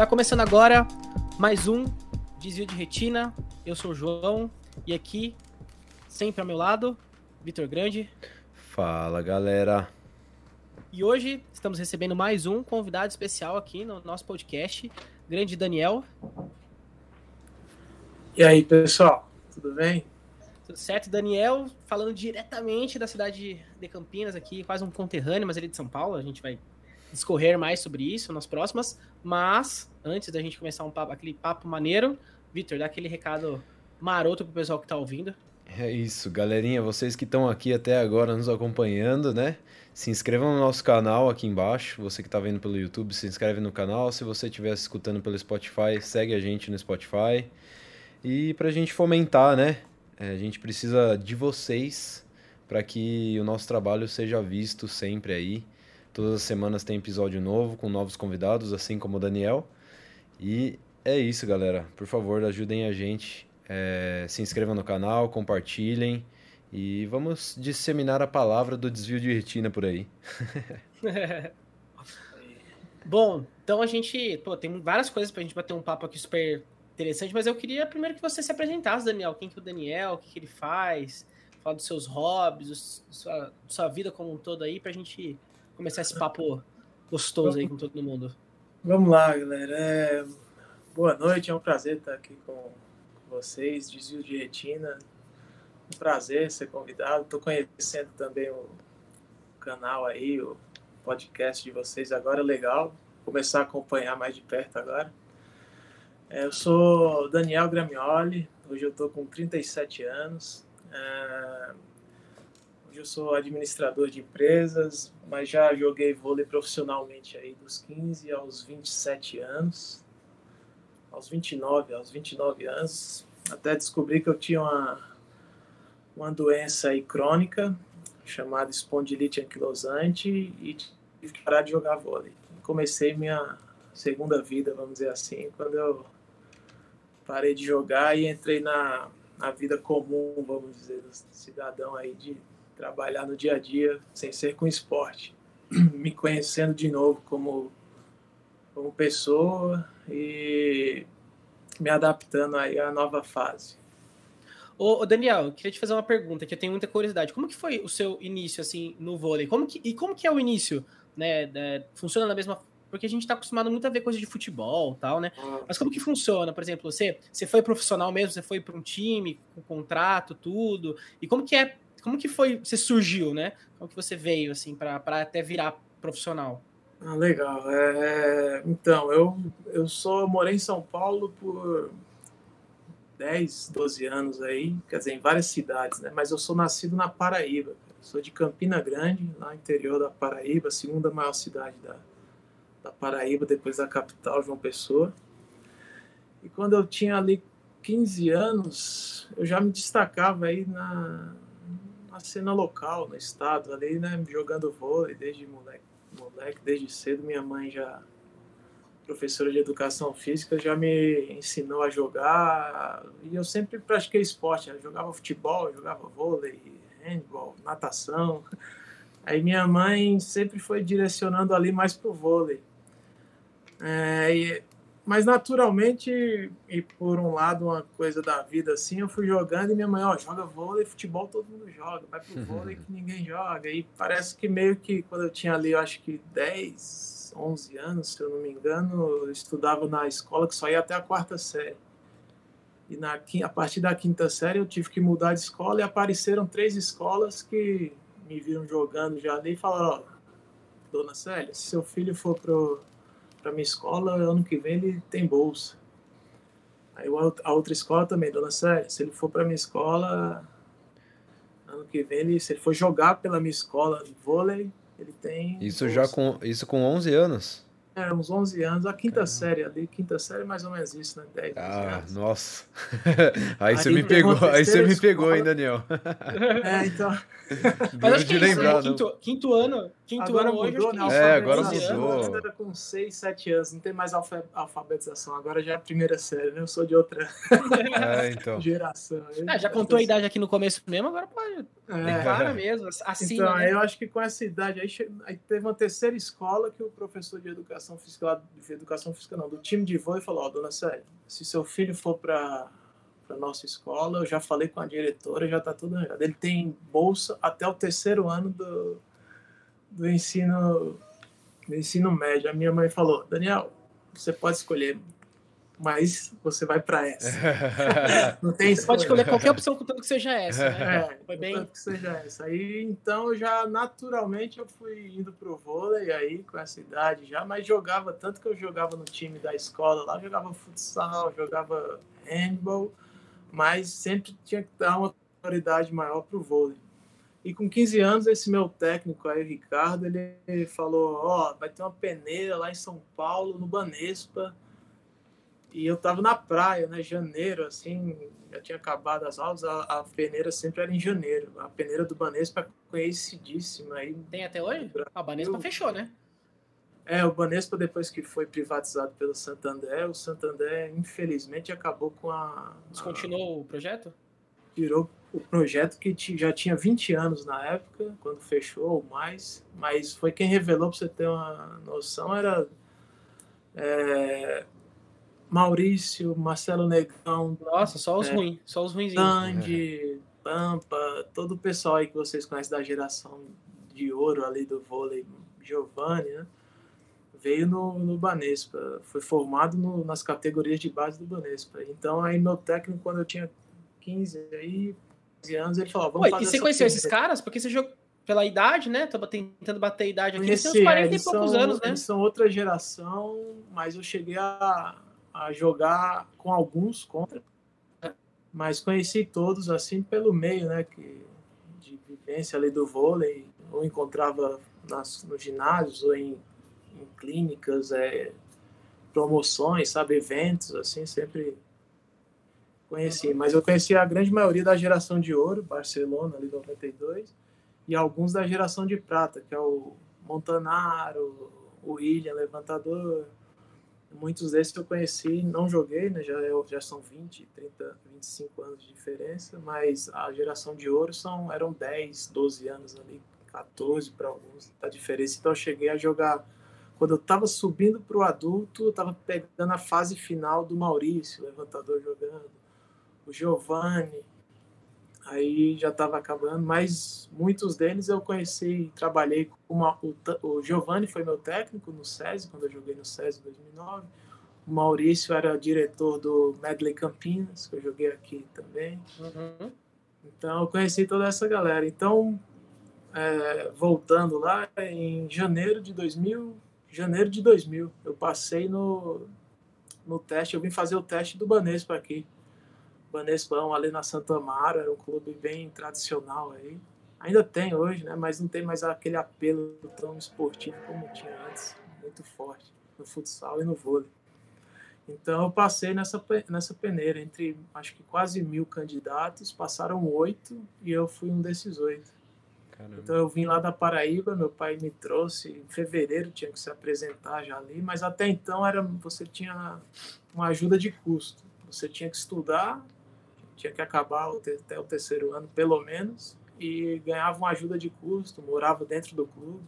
Tá começando agora mais um Desvio de Retina. Eu sou o João e aqui, sempre ao meu lado, Vitor Grande. Fala galera. E hoje estamos recebendo mais um convidado especial aqui no nosso podcast, grande Daniel. E aí, pessoal, tudo bem? Tudo certo? Daniel, falando diretamente da cidade de Campinas aqui, quase um conterrâneo, mas ele é de São Paulo, a gente vai discorrer mais sobre isso nas próximas. Mas, antes da gente começar um papo, aquele papo maneiro, Vitor, dá aquele recado maroto pro pessoal que tá ouvindo. É isso, galerinha, vocês que estão aqui até agora nos acompanhando, né? Se inscrevam no nosso canal aqui embaixo. Você que está vendo pelo YouTube, se inscreve no canal. Se você estiver escutando pelo Spotify, segue a gente no Spotify. E para a gente fomentar, né? É, a gente precisa de vocês para que o nosso trabalho seja visto sempre aí. Todas as semanas tem episódio novo com novos convidados, assim como o Daniel. E é isso, galera. Por favor, ajudem a gente. É, se inscrevam no canal, compartilhem e vamos disseminar a palavra do desvio de retina por aí. Bom, então a gente pô, tem várias coisas para a gente bater um papo aqui super interessante, mas eu queria primeiro que você se apresentasse, Daniel. Quem que é o Daniel, o que, que ele faz, falar dos seus hobbies, sua, sua vida como um todo aí, para a gente começar esse papo gostoso aí com todo mundo. Vamos lá, galera. É... Boa noite, é um prazer estar aqui com vocês. Desvio de retina. Um prazer ser convidado. Estou conhecendo também o canal aí, o podcast de vocês agora, legal. Começar a acompanhar mais de perto agora. É, eu sou Daniel Gramioli, hoje eu estou com 37 anos. Hoje eu sou administrador de empresas, mas já joguei vôlei profissionalmente aí dos 15 aos 27 anos. Aos 29, aos 29 anos, até descobri que eu tinha uma, uma doença aí crônica chamada espondilite anquilosante e tive que parar de jogar vôlei. Comecei minha segunda vida, vamos dizer assim, quando eu parei de jogar e entrei na, na vida comum, vamos dizer, do cidadão aí de trabalhar no dia a dia sem ser com esporte, me conhecendo de novo como como pessoa e me adaptando aí à nova fase. Ô, Daniel, eu queria te fazer uma pergunta que eu tenho muita curiosidade. Como que foi o seu início assim no vôlei? Como que, e como que é o início, né? funciona da mesma porque a gente está acostumado muito a ver coisas de futebol tal, né? Ah. Mas como que funciona? Por exemplo, você, você foi profissional mesmo, você foi para um time, com contrato, tudo. E como que é como que foi, você surgiu, né? Como que você veio, assim, para até virar profissional? Ah, legal. É, então, eu, eu sou, morei em São Paulo por 10, 12 anos aí, quer dizer, em várias cidades, né? Mas eu sou nascido na Paraíba. Sou de Campina Grande, lá no interior da Paraíba, segunda maior cidade da, da Paraíba, depois da capital, João Pessoa. E quando eu tinha ali 15 anos, eu já me destacava aí na, cena local, no estado, ali, né, jogando vôlei desde moleque, moleque, desde cedo. Minha mãe já, professora de educação física, já me ensinou a jogar. E eu sempre pratiquei esporte, eu jogava futebol, jogava vôlei, handball, natação. Aí minha mãe sempre foi direcionando ali mais pro vôlei. É, e mas naturalmente, e por um lado, uma coisa da vida assim, eu fui jogando e minha mãe, ó, joga vôlei, futebol todo mundo joga, vai pro vôlei que ninguém joga. E parece que meio que quando eu tinha ali, eu acho que 10, 11 anos, se eu não me engano, eu estudava na escola que só ia até a quarta série. E na, a partir da quinta série eu tive que mudar de escola e apareceram três escolas que me viram jogando já ali e falaram, ó, dona Célia, se seu filho for pro para minha escola, ano que vem ele tem bolsa. Aí a outra escola também, dona Célia, se ele for para minha escola, ano que vem, ele, se ele for jogar pela minha escola de vôlei, ele tem. Isso bolsa. já com isso com 11 anos? É, uns 11 anos, a quinta Caramba. série ali, quinta série mais ou menos isso, né? 10 Ah, anos. nossa. aí, aí, você me pegou, aí você me pegou, hein, Daniel? É, então. Mas acho que é isso, né? quinto, quinto ano, quinto agora ano mudou, hoje, né? É, agora mudou. Era com 6, 7 anos, não tem mais alfabetização, agora já é a primeira série, né? Eu sou de outra é, então. geração. Ah, já contou a idade aqui no começo mesmo, agora pode. É. Claro mesmo, assim. Então, né? eu acho que com essa idade aí, aí teve uma terceira escola que o professor de educação educação física lá, de educação física não, do time de vôlei, falou, ó, oh, dona Célia, se seu filho for para para nossa escola, eu já falei com a diretora, já está tudo arranjado. Ele tem bolsa até o terceiro ano do, do ensino do ensino médio. A minha mãe falou, Daniel, você pode escolher mas você vai para essa. não tem Você pode escolher qualquer opção, contanto que seja essa. Né? É, Foi bem. que seja essa. Aí, então, já naturalmente eu fui indo pro vôlei aí, com essa idade já, mas jogava tanto que eu jogava no time da escola lá, jogava futsal, jogava handball, mas sempre tinha que dar uma prioridade maior pro vôlei. E com 15 anos, esse meu técnico aí, Ricardo, ele falou: Ó, oh, vai ter uma peneira lá em São Paulo, no Banespa e eu tava na praia, né? Janeiro, assim, já tinha acabado as aulas, a, a peneira sempre era em janeiro. A peneira do Banespa conhecidíssima. Aí, Tem até hoje? A Banespa eu... fechou, né? É, o Banespa, depois que foi privatizado pelo Santander, o Santander, infelizmente, acabou com a. Descontinuou a... o projeto? Virou o projeto que já tinha 20 anos na época, quando fechou, ou mais. Mas foi quem revelou, para você ter uma noção, era. É, Maurício, Marcelo Negão. Nossa, só os é, ruins, só os ruins. Sandy, Pampa, todo o pessoal aí que vocês conhecem da geração de ouro ali do vôlei, Giovanni, né? Veio no, no Banespa, foi formado no, nas categorias de base do Banespa. Então, aí meu técnico, quando eu tinha 15 aí, 15 anos, ele falou: vamos Oi. E você conheceu esses caras? Porque você jogou pela idade, né? Tava tentando bater a idade aqui. Eles têm uns 40 e poucos são, anos, né? Eles são outra geração, mas eu cheguei a, a jogar com alguns contra, mas conheci todos assim pelo meio, né, que de vivência ali do vôlei, ou encontrava nas, nos ginásios ou em, em clínicas, é, promoções, sabe, eventos, assim, sempre conheci. Mas eu conheci a grande maioria da geração de ouro, Barcelona, ali 92, e alguns da geração de prata, que é o Montanaro, o William, levantador, Muitos desses eu conheci, não joguei, né? já, já são 20, 30, 25 anos de diferença, mas a geração de ouro são, eram 10, 12 anos ali, 14 para alguns, a diferença. Então eu cheguei a jogar, quando eu estava subindo para o adulto, eu estava pegando a fase final do Maurício, levantador jogando, o Giovanni, aí já estava acabando, mas muitos deles eu conheci, trabalhei com uma, o, o Giovanni foi meu técnico no SESI, quando eu joguei no SESI em 2009, o Maurício era diretor do Medley Campinas, que eu joguei aqui também, uhum. então eu conheci toda essa galera, então é, voltando lá, em janeiro de 2000, janeiro de 2000, eu passei no, no teste, eu vim fazer o teste do Banespa aqui, Banespão ali na Santa Amaro, era um clube bem tradicional aí. Ainda tem hoje, né? Mas não tem mais aquele apelo tão esportivo como tinha antes, muito forte no futsal e no vôlei. Então eu passei nessa, nessa peneira entre acho que quase mil candidatos, passaram oito e eu fui um desses oito. Caramba. Então eu vim lá da Paraíba, meu pai me trouxe em fevereiro, tinha que se apresentar já ali, mas até então era você tinha uma ajuda de custo. Você tinha que estudar tinha que acabar até o terceiro ano, pelo menos, e ganhava uma ajuda de custo, morava dentro do clube,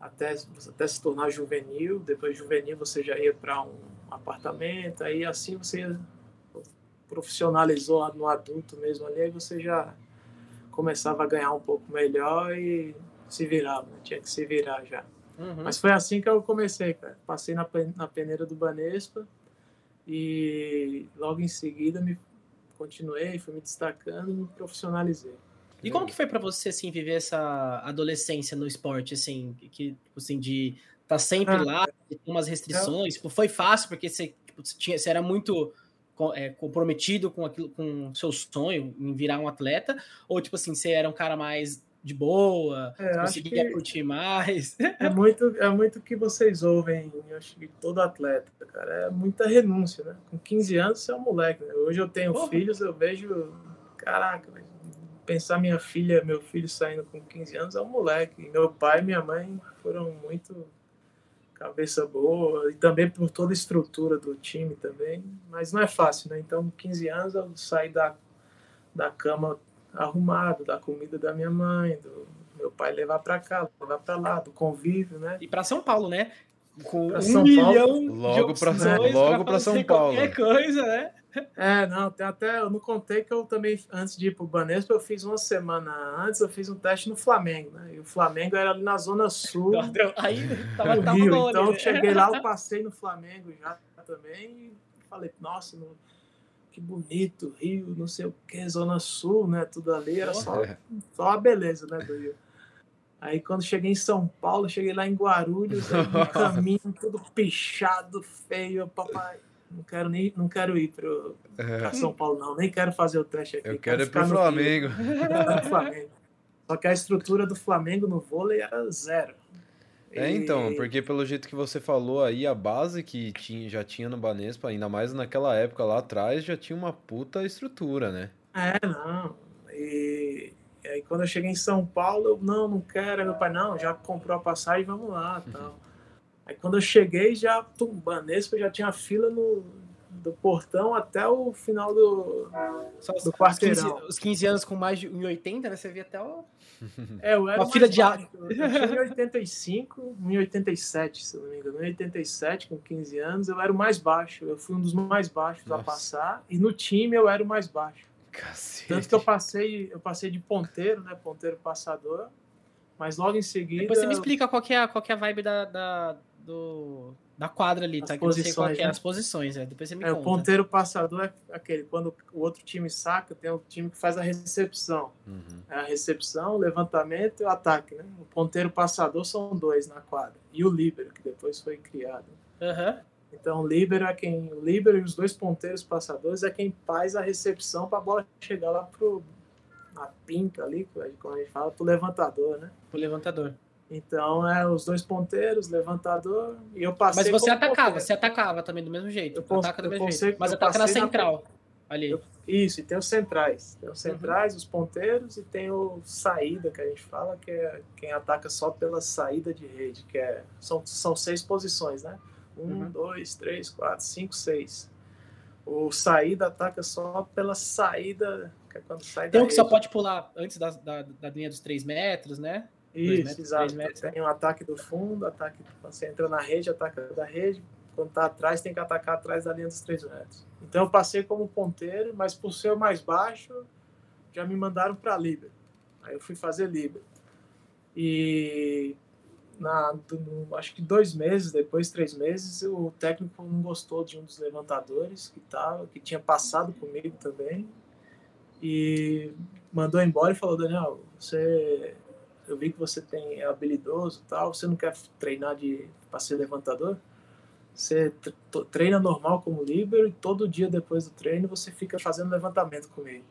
até, até se tornar juvenil. Depois juvenil você já ia para um apartamento, aí assim você profissionalizou no adulto mesmo ali, aí você já começava a ganhar um pouco melhor e se virava, né? tinha que se virar já. Uhum. Mas foi assim que eu comecei, cara. Passei na, na peneira do Banespa e logo em seguida me continuei, fui me destacando e me profissionalizei. E como que foi para você assim viver essa adolescência no esporte assim, que assim de estar tá sempre ah, lá, ter umas restrições, tipo, foi fácil porque você, tipo, você, tinha, você era muito é, comprometido com aquilo, com seu sonho em virar um atleta, ou tipo assim, você era um cara mais de boa, é, conseguia curtir mais. É muito, é muito que vocês ouvem, acho que todo atleta, cara. É muita renúncia, né? Com 15 anos você é um moleque. Né? Hoje eu tenho Porra. filhos, eu vejo, caraca, pensar minha filha, meu filho saindo com 15 anos é um moleque. meu pai e minha mãe foram muito cabeça boa e também por toda a estrutura do time também, mas não é fácil, né? Então, 15 anos eu saí da, da cama arrumado, da comida da minha mãe, do meu pai levar para cá, levar para lá, do convívio, né? E para São Paulo, né? Com pra um São milhão Paulo. logo para logo para São Paulo. Qualquer coisa, né? É, não, tem até. Eu não contei que eu também, antes de ir pro Banespa, eu fiz uma semana antes, eu fiz um teste no Flamengo, né? E o Flamengo era ali na Zona Sul. Aí tava, no tava Rio. então eu né? cheguei lá, eu passei no Flamengo já também e falei, nossa, no, que bonito, Rio, não sei o que, Zona Sul, né? Tudo ali, era só, só a beleza, né, do Rio. Aí quando cheguei em São Paulo, cheguei lá em Guarulhos, no caminho, tudo pichado, feio, papai não quero nem não quero ir para é. São Paulo, não. Nem quero fazer o teste aqui. Eu quero, quero ir para o Flamengo. Flamengo. Só que a estrutura do Flamengo no vôlei era zero. É, então, porque pelo jeito que você falou aí, a base que tinha, já tinha no Banespa, ainda mais naquela época lá atrás, já tinha uma puta estrutura, né? É, não. E, e aí quando eu cheguei em São Paulo, eu, não, não quero. Meu pai, não, já comprou a passagem, vamos lá, tal. Aí quando eu cheguei, já Banespa já tinha fila no, do portão até o final do, Só do quarteirão. Os 15, os 15 anos com mais de 1,80, né? Você via até o... É, eu era uma fila de água. Eu tinha 1,85, 1,87, se não me engano. 1,87 com 15 anos, eu era o mais baixo. Eu fui um dos mais baixos Nossa. a passar. E no time eu era o mais baixo. Cacete. Tanto que eu passei, eu passei de ponteiro, né? Ponteiro passador. Mas logo em seguida. Depois você me explica qual que é, qual que é a vibe da, da do, da quadra ali, as tá? Que eu sei qual é, né? as posições, é. Depois você me é, conta. O ponteiro passador é aquele, quando o outro time saca, tem o time que faz a recepção. Uhum. É a recepção, o levantamento e o ataque, né? O ponteiro passador são dois na quadra. E o líbero, que depois foi criado. Uhum. Então, o líbero é quem. O líbero e os dois ponteiros passadores é quem faz a recepção para a bola chegar lá pro na pinta ali, como a gente fala, pro levantador, né? Pro levantador. Então, é os dois ponteiros, levantador, e eu passei. Mas você atacava, ponteiro. você atacava também do mesmo jeito. Eu ataca do mesmo jeito. Mas ataca na central. Na... Ali. Eu, isso, e tem os centrais. Tem os uhum. centrais, uhum. os ponteiros, e tem o saída, que a gente fala, que é quem ataca só pela saída de rede, que é. São, são seis posições, né? Um, uhum. dois, três, quatro, cinco, seis. O saída ataca só pela saída, que é quando sai Tem um que só pode pular antes da, da, da linha dos três metros, né? Isso, exato. Metros, tem um ataque do fundo, ataque quando você entra na rede, ataca da rede. Quando tá atrás, tem que atacar atrás da linha dos três metros. Então eu passei como ponteiro, mas por ser mais baixo, já me mandaram para Libra. Aí eu fui fazer Libra. E na, do, acho que dois meses, depois três meses, o técnico não gostou de um dos levantadores que tava, que tinha passado comigo também, e mandou embora e falou, Daniel, você eu vi que você tem é habilidoso tal, você não quer treinar de para ser levantador? Você treina normal como líbero e todo dia depois do treino você fica fazendo levantamento comigo.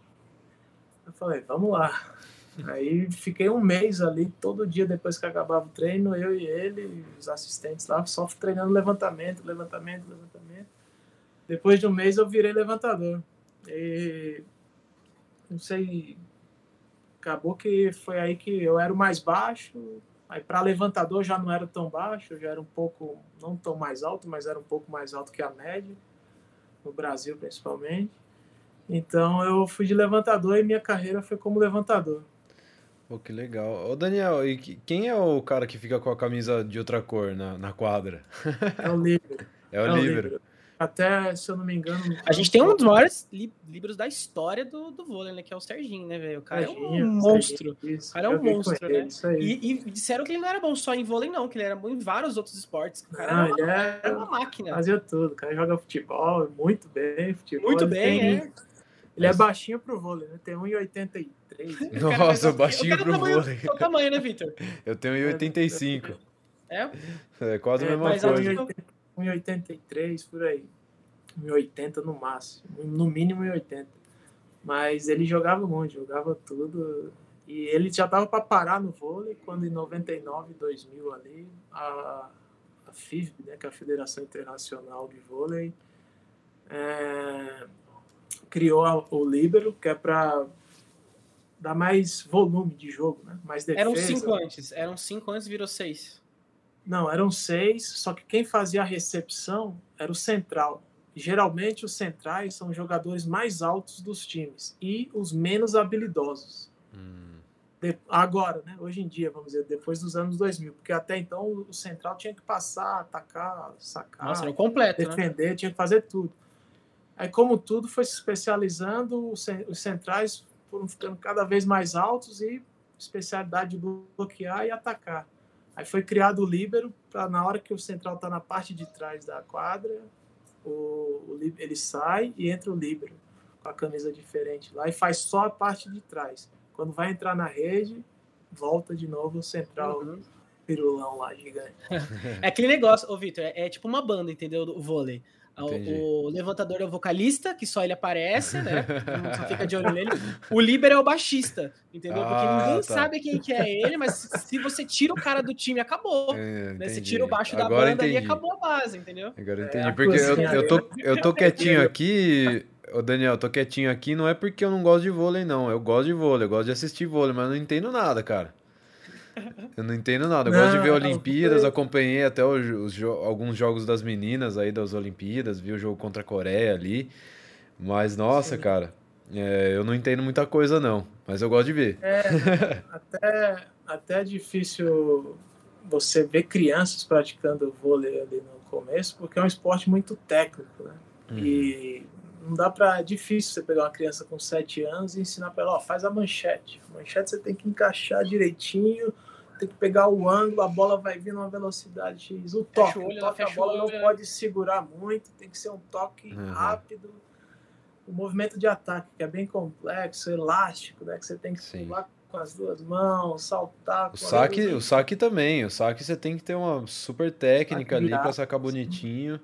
Eu falei, vamos lá. Aí fiquei um mês ali, todo dia depois que acabava o treino, eu e ele, os assistentes lá, só treinando levantamento, levantamento, levantamento. Depois de um mês eu virei levantador. E não sei acabou que foi aí que eu era o mais baixo. Aí para levantador já não era tão baixo, já era um pouco, não tão mais alto, mas era um pouco mais alto que a média, no Brasil principalmente. Então eu fui de levantador e minha carreira foi como levantador. Pô, que legal. Ô Daniel, e quem é o cara que fica com a camisa de outra cor na, na quadra? É o líbero. É o é. Até, se eu não me engano. A gente tem um dos maiores livros da história do, do vôlei, né? Que é o Serginho, né, velho? O cara Serginho, é um monstro. Serginho, o cara é um monstro, né? E, e, disseram que ele não era bom só em vôlei, não, que ele era bom em vários outros esportes. O cara ah, era, uma, é... era, uma, máquina. Fazia tudo. O cara joga futebol muito bem. Futebol, muito bem, tem... é. Ele é baixinho pro vôlei, né? Tem 1,83. Nossa, baixinho pro tamanho, vôlei. Qual tamanho, né, Vitor? Eu tenho 1,85. É? É quase a é, mesma coisa. 1,83 por aí. 1,80 no máximo. No mínimo 1,80. Mas ele jogava muito, jogava tudo. E ele já estava para parar no vôlei quando em 99, 2000 ali, a, a FIVB, né, que é a Federação Internacional de Vôlei, é, criou a, o Libero, que é para dar mais volume de jogo, né? mais defesa. Eram cinco antes, eram cinco antes virou seis. Não, eram seis, só que quem fazia a recepção era o central. Geralmente os centrais são os jogadores mais altos dos times e os menos habilidosos. Hum. de, agora, né? Hoje em dia, vamos dizer, depois dos anos 2000, porque até então o central tinha que passar, atacar, sacar, Nossa, completo, né? defender, né? tinha que fazer tudo. Aí, como tudo foi se especializando, os centrais foram ficando cada vez mais altos e especialidade de bloquear e atacar. Aí foi criado o líbero para na hora que o central está na parte de trás da quadra, o, o, ele sai e entra o líbero com a camisa diferente lá e faz só a parte de trás. Quando vai entrar na rede, volta de novo o central uhum. pirulão lá gigante. é aquele negócio, ô Vitor, é, é, tipo uma banda, entendeu? O vôlei. O, o, levantador é o vocalista, que só ele aparece, né? só fica de olho nele. O líbero é o baixista, entendeu? Porque ah, ninguém tá. sabe quem que é ele, mas se você tira o cara do time, acabou. É, né? Você tira o baixo da Agora banda e acabou a base, entendeu? Agora entendi. É, porque eu, eu, tô, eu tô quietinho aqui, Ô Daniel, eu tô quietinho aqui, não é porque eu não gosto de vôlei, não. Eu gosto de vôlei, eu gosto de assistir vôlei, mas não entendo nada, cara. Eu não entendo nada. Eu não, gosto de ver Olimpíadas, acompanhei até os, os, alguns jogos das meninas aí das Olimpíadas, vi o jogo contra a Coreia ali. Mas, nossa, Sim. cara, é, eu não entendo muita coisa, não. Mas eu gosto de ver. É, até, até é difícil você ver crianças praticando vôlei ali no começo, porque é um esporte muito técnico, né? Uhum. E não dá para é difícil você pegar uma criança com 7 anos e ensinar para ela, ó, faz a manchete. A manchete você tem que encaixar direitinho, tem que pegar o ângulo, a bola vai vir numa velocidade X. O toque, o, toque a bola não pode segurar muito, tem que ser um toque uhum. rápido. O movimento de ataque, que é bem complexo, elástico, né? Que você tem que Sim. pular com as duas mãos, saltar. O saque, o saque também. O saque você tem que ter uma super técnica ali para sacar bonitinho.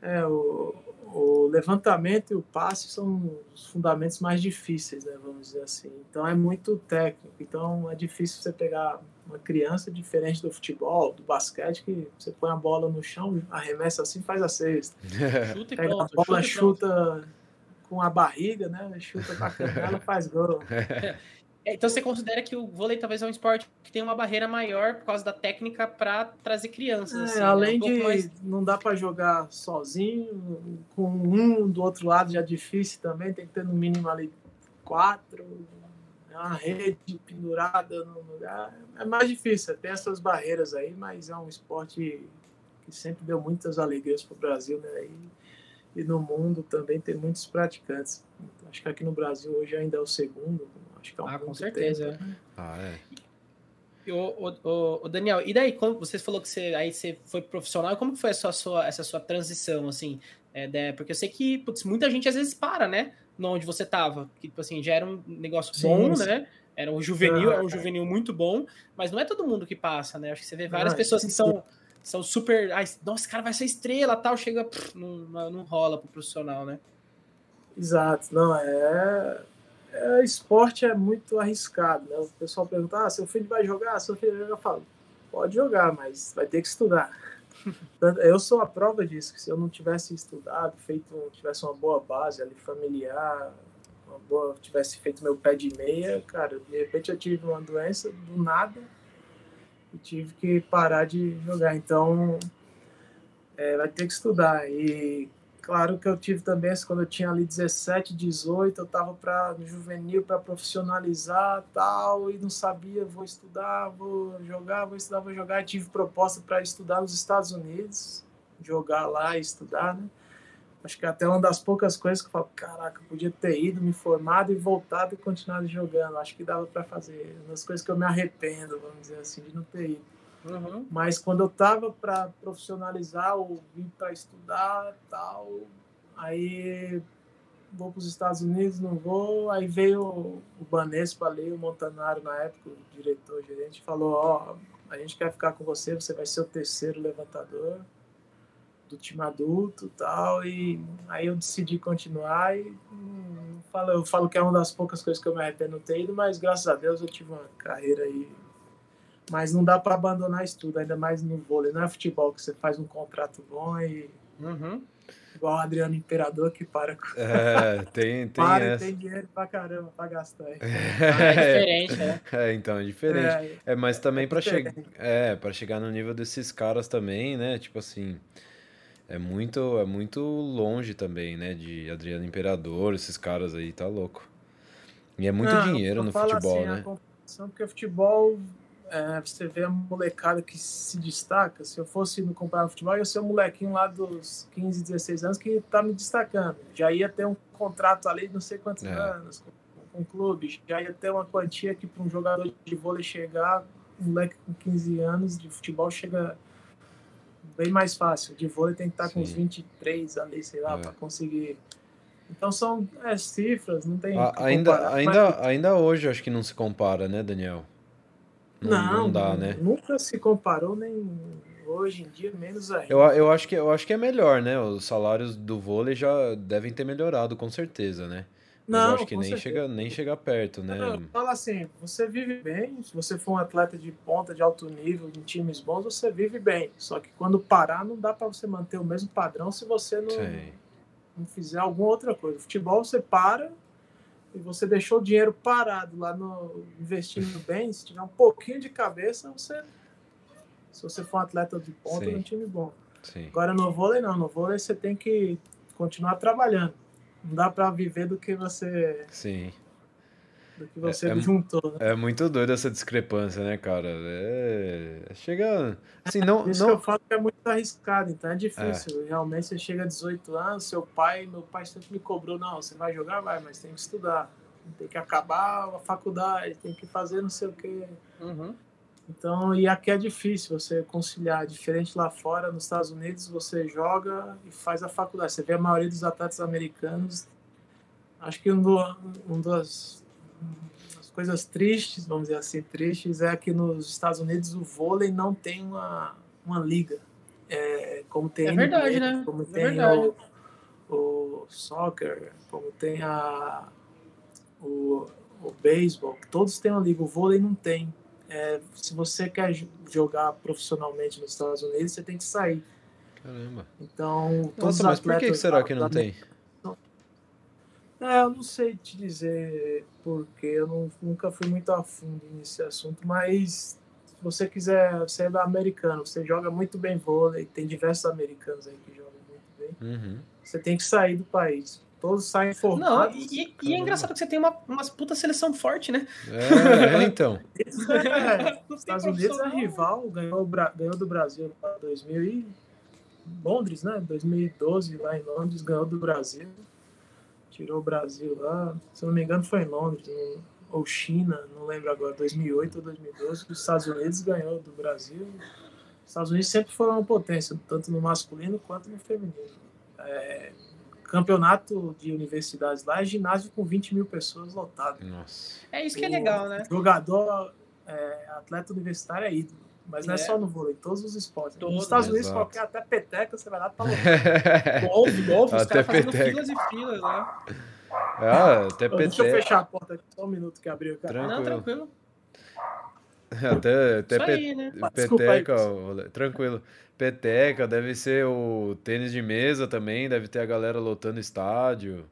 É, o, o levantamento e o passe são os fundamentos mais difíceis, né, vamos dizer assim. Então é muito técnico. Então é difícil você pegar uma criança diferente do futebol, do basquete, que você põe a bola no chão, arremessa assim, faz a cesta. Chuta Pega pronto, a bola, chuta, chuta com a barriga, né? Chuta com a canela, faz gol. É, então você considera que o vôlei talvez é um esporte que tem uma barreira maior por causa da técnica para trazer crianças. É, assim, além né? um de mais... não dá para jogar sozinho, com um do outro lado já é difícil também, tem que ter no mínimo ali quatro, né, uma rede pendurada no lugar. É mais difícil, tem essas barreiras aí, mas é um esporte que sempre deu muitas alegrias para o Brasil, né? E, e no mundo também tem muitos praticantes. Acho que aqui no Brasil hoje ainda é o segundo, Acho que é um ah, com certeza. Tempo. Ah, é. O, o, o, Daniel, e daí, como você falou que você, aí você foi profissional, como foi essa sua, essa sua transição, assim? É, de, porque eu sei que putz, muita gente às vezes para, né? Onde você tava. Que, tipo assim, já era um negócio sim, bom, sim. né? Era um juvenil, ah, era um juvenil muito bom, mas não é todo mundo que passa, né? Acho que você vê várias ah, pessoas que são, são super. Ai, nossa, esse cara vai ser estrela tal, chega, pff, não, não rola pro profissional, né? Exato, não, é é, esporte é muito arriscado, né? O pessoal pergunta, ah, seu filho vai jogar? Seu filho vai jogar? Eu falo, pode jogar, mas vai ter que estudar. Eu sou a prova disso, que se eu não tivesse estudado, feito, tivesse uma boa base ali familiar, uma boa, tivesse feito meu pé de meia, cara, de repente eu tive uma doença do nada e tive que parar de jogar. Então, é, vai ter que estudar. E Claro que eu tive também, quando eu tinha ali 17, 18, eu estava para juvenil, para profissionalizar tal, e não sabia, vou estudar, vou jogar, vou estudar, vou jogar. E tive proposta para estudar nos Estados Unidos, jogar lá e estudar, né? Acho que é até uma das poucas coisas que eu falo, caraca, eu podia ter ido, me formado e voltado e continuado jogando. Acho que dava para fazer. Uma das coisas que eu me arrependo, vamos dizer assim, de não ter ido. Uhum. Mas quando eu tava para profissionalizar ou vir para estudar tal, aí vou para os Estados Unidos, não vou. Aí veio o Banespa ali, o Montanaro na época, o diretor, o gerente, falou: Ó, a gente quer ficar com você, você vai ser o terceiro levantador do time adulto tal. E aí eu decidi continuar e hum, falo, eu falo que é uma das poucas coisas que eu me arrependo de ter ido, mas graças a Deus eu tive uma carreira aí mas não dá para abandonar isso tudo, ainda mais no vôlei. Não é futebol que você faz um contrato bom e. Uhum. Igual o Adriano Imperador que para. É, tem, tem. para essa. e tem dinheiro pra caramba pra gastar. É, é diferente, né? É, então, é diferente. É, é mas também é para chegar. É, para chegar no nível desses caras também, né? Tipo assim. É muito, é muito longe também, né? De Adriano Imperador, esses caras aí, tá louco. E é muito não, dinheiro no futebol, assim, né? São porque futebol, é, você vê a molecada que se destaca. Se eu fosse no comprar futebol, eu ia ser um molequinho lá dos 15, 16 anos que tá me destacando. Já ia ter um contrato ali não sei quantos é. anos com, com o clube. Já ia ter uma quantia que para um jogador de vôlei chegar, um moleque com 15 anos de futebol chega bem mais fácil. De vôlei tem que estar tá com uns 23 ali, sei lá, é. para conseguir. Então são é, cifras, não tem. A, ainda, ainda, mas... ainda hoje acho que não se compara, né, Daniel? Não, não, dá, né? Nunca se comparou, nem hoje em dia, menos ainda. Eu, eu, acho que, eu acho que é melhor, né? Os salários do vôlei já devem ter melhorado, com certeza, né? Mas não, eu acho que nem chega, nem chega perto, né? Não, fala assim, você vive bem, se você for um atleta de ponta, de alto nível, em times bons, você vive bem. Só que quando parar, não dá para você manter o mesmo padrão se você não, não fizer alguma outra coisa. Futebol, você para e você deixou o dinheiro parado lá no investindo bem, se tiver um pouquinho de cabeça, você se você for um atleta de ponta, Sim. um time bom. Sim. Agora no vôlei não, no vôlei você tem que continuar trabalhando não dá para viver do que você. Sim. Do que você é, é juntou. Né? É muito doido essa discrepância, né, cara? É... Chega. Assim, não, Isso não... que eu falo que é muito arriscado, então é difícil. É. Realmente você chega a 18 anos, seu pai, meu pai sempre me cobrou, não, você vai jogar, vai, mas tem que estudar. Tem que acabar a faculdade, tem que fazer não sei o quê. Uhum. Então, e aqui é difícil você conciliar. Diferente lá fora, nos Estados Unidos, você joga e faz a faculdade. Você vê a maioria dos atletas americanos. Acho que um, do, um das, das coisas tristes, vamos dizer assim, tristes, é que nos Estados Unidos o vôlei não tem uma, uma liga. É, como tem é verdade, NBA, né? como é tem o, o soccer, como tem a, o, o beisebol, todos têm uma liga. O vôlei não tem é, se você quer jogar profissionalmente nos Estados Unidos, você tem que sair. Caramba. Então, Nossa, mas por que, que será que não tem? É, eu não sei te dizer porque eu não, nunca fui muito a fundo nesse assunto, mas se você quiser, você é americano, você joga muito bem vôlei, tem diversos americanos aí que jogam muito bem. Uhum. Você tem que sair do país todos saem formados. Não, e, e é engraçado que você tem uma, uma puta seleção forte, né? É, é então. é, os Estados Unidos é rival, ganhou, ganhou do Brasil em 2000 e Londres, né? 2012, lá em Londres, ganhou do Brasil. Tirou o Brasil lá, se não me engano foi em Londres, ou China, não lembro agora, 2008 ou 2012, os Estados Unidos ganhou do Brasil. Os Estados Unidos sempre foram uma potência, tanto no masculino quanto no feminino. É, campeonato de universidades lá é ginásio com 20 mil pessoas lotado. Nossa. É isso que é legal, né? Jogador, é, atleta universitário é ídolo. Mas não é, é só no vôlei, todos os esportes. Todos, Nos Estados Unidos, qualquer até peteca, você vai lá tá golfe, golfe, os caras fazendo filas e filas, né? Ah, até peteca. Deixa eu fechar a porta aqui, só um minuto que abriu. Cara. Tranquilo. Não, tranquilo. Até, até pe aí, né? peteca, aí, tranquilo. Peteca, deve ser o tênis de mesa também, deve ter a galera lotando estádio.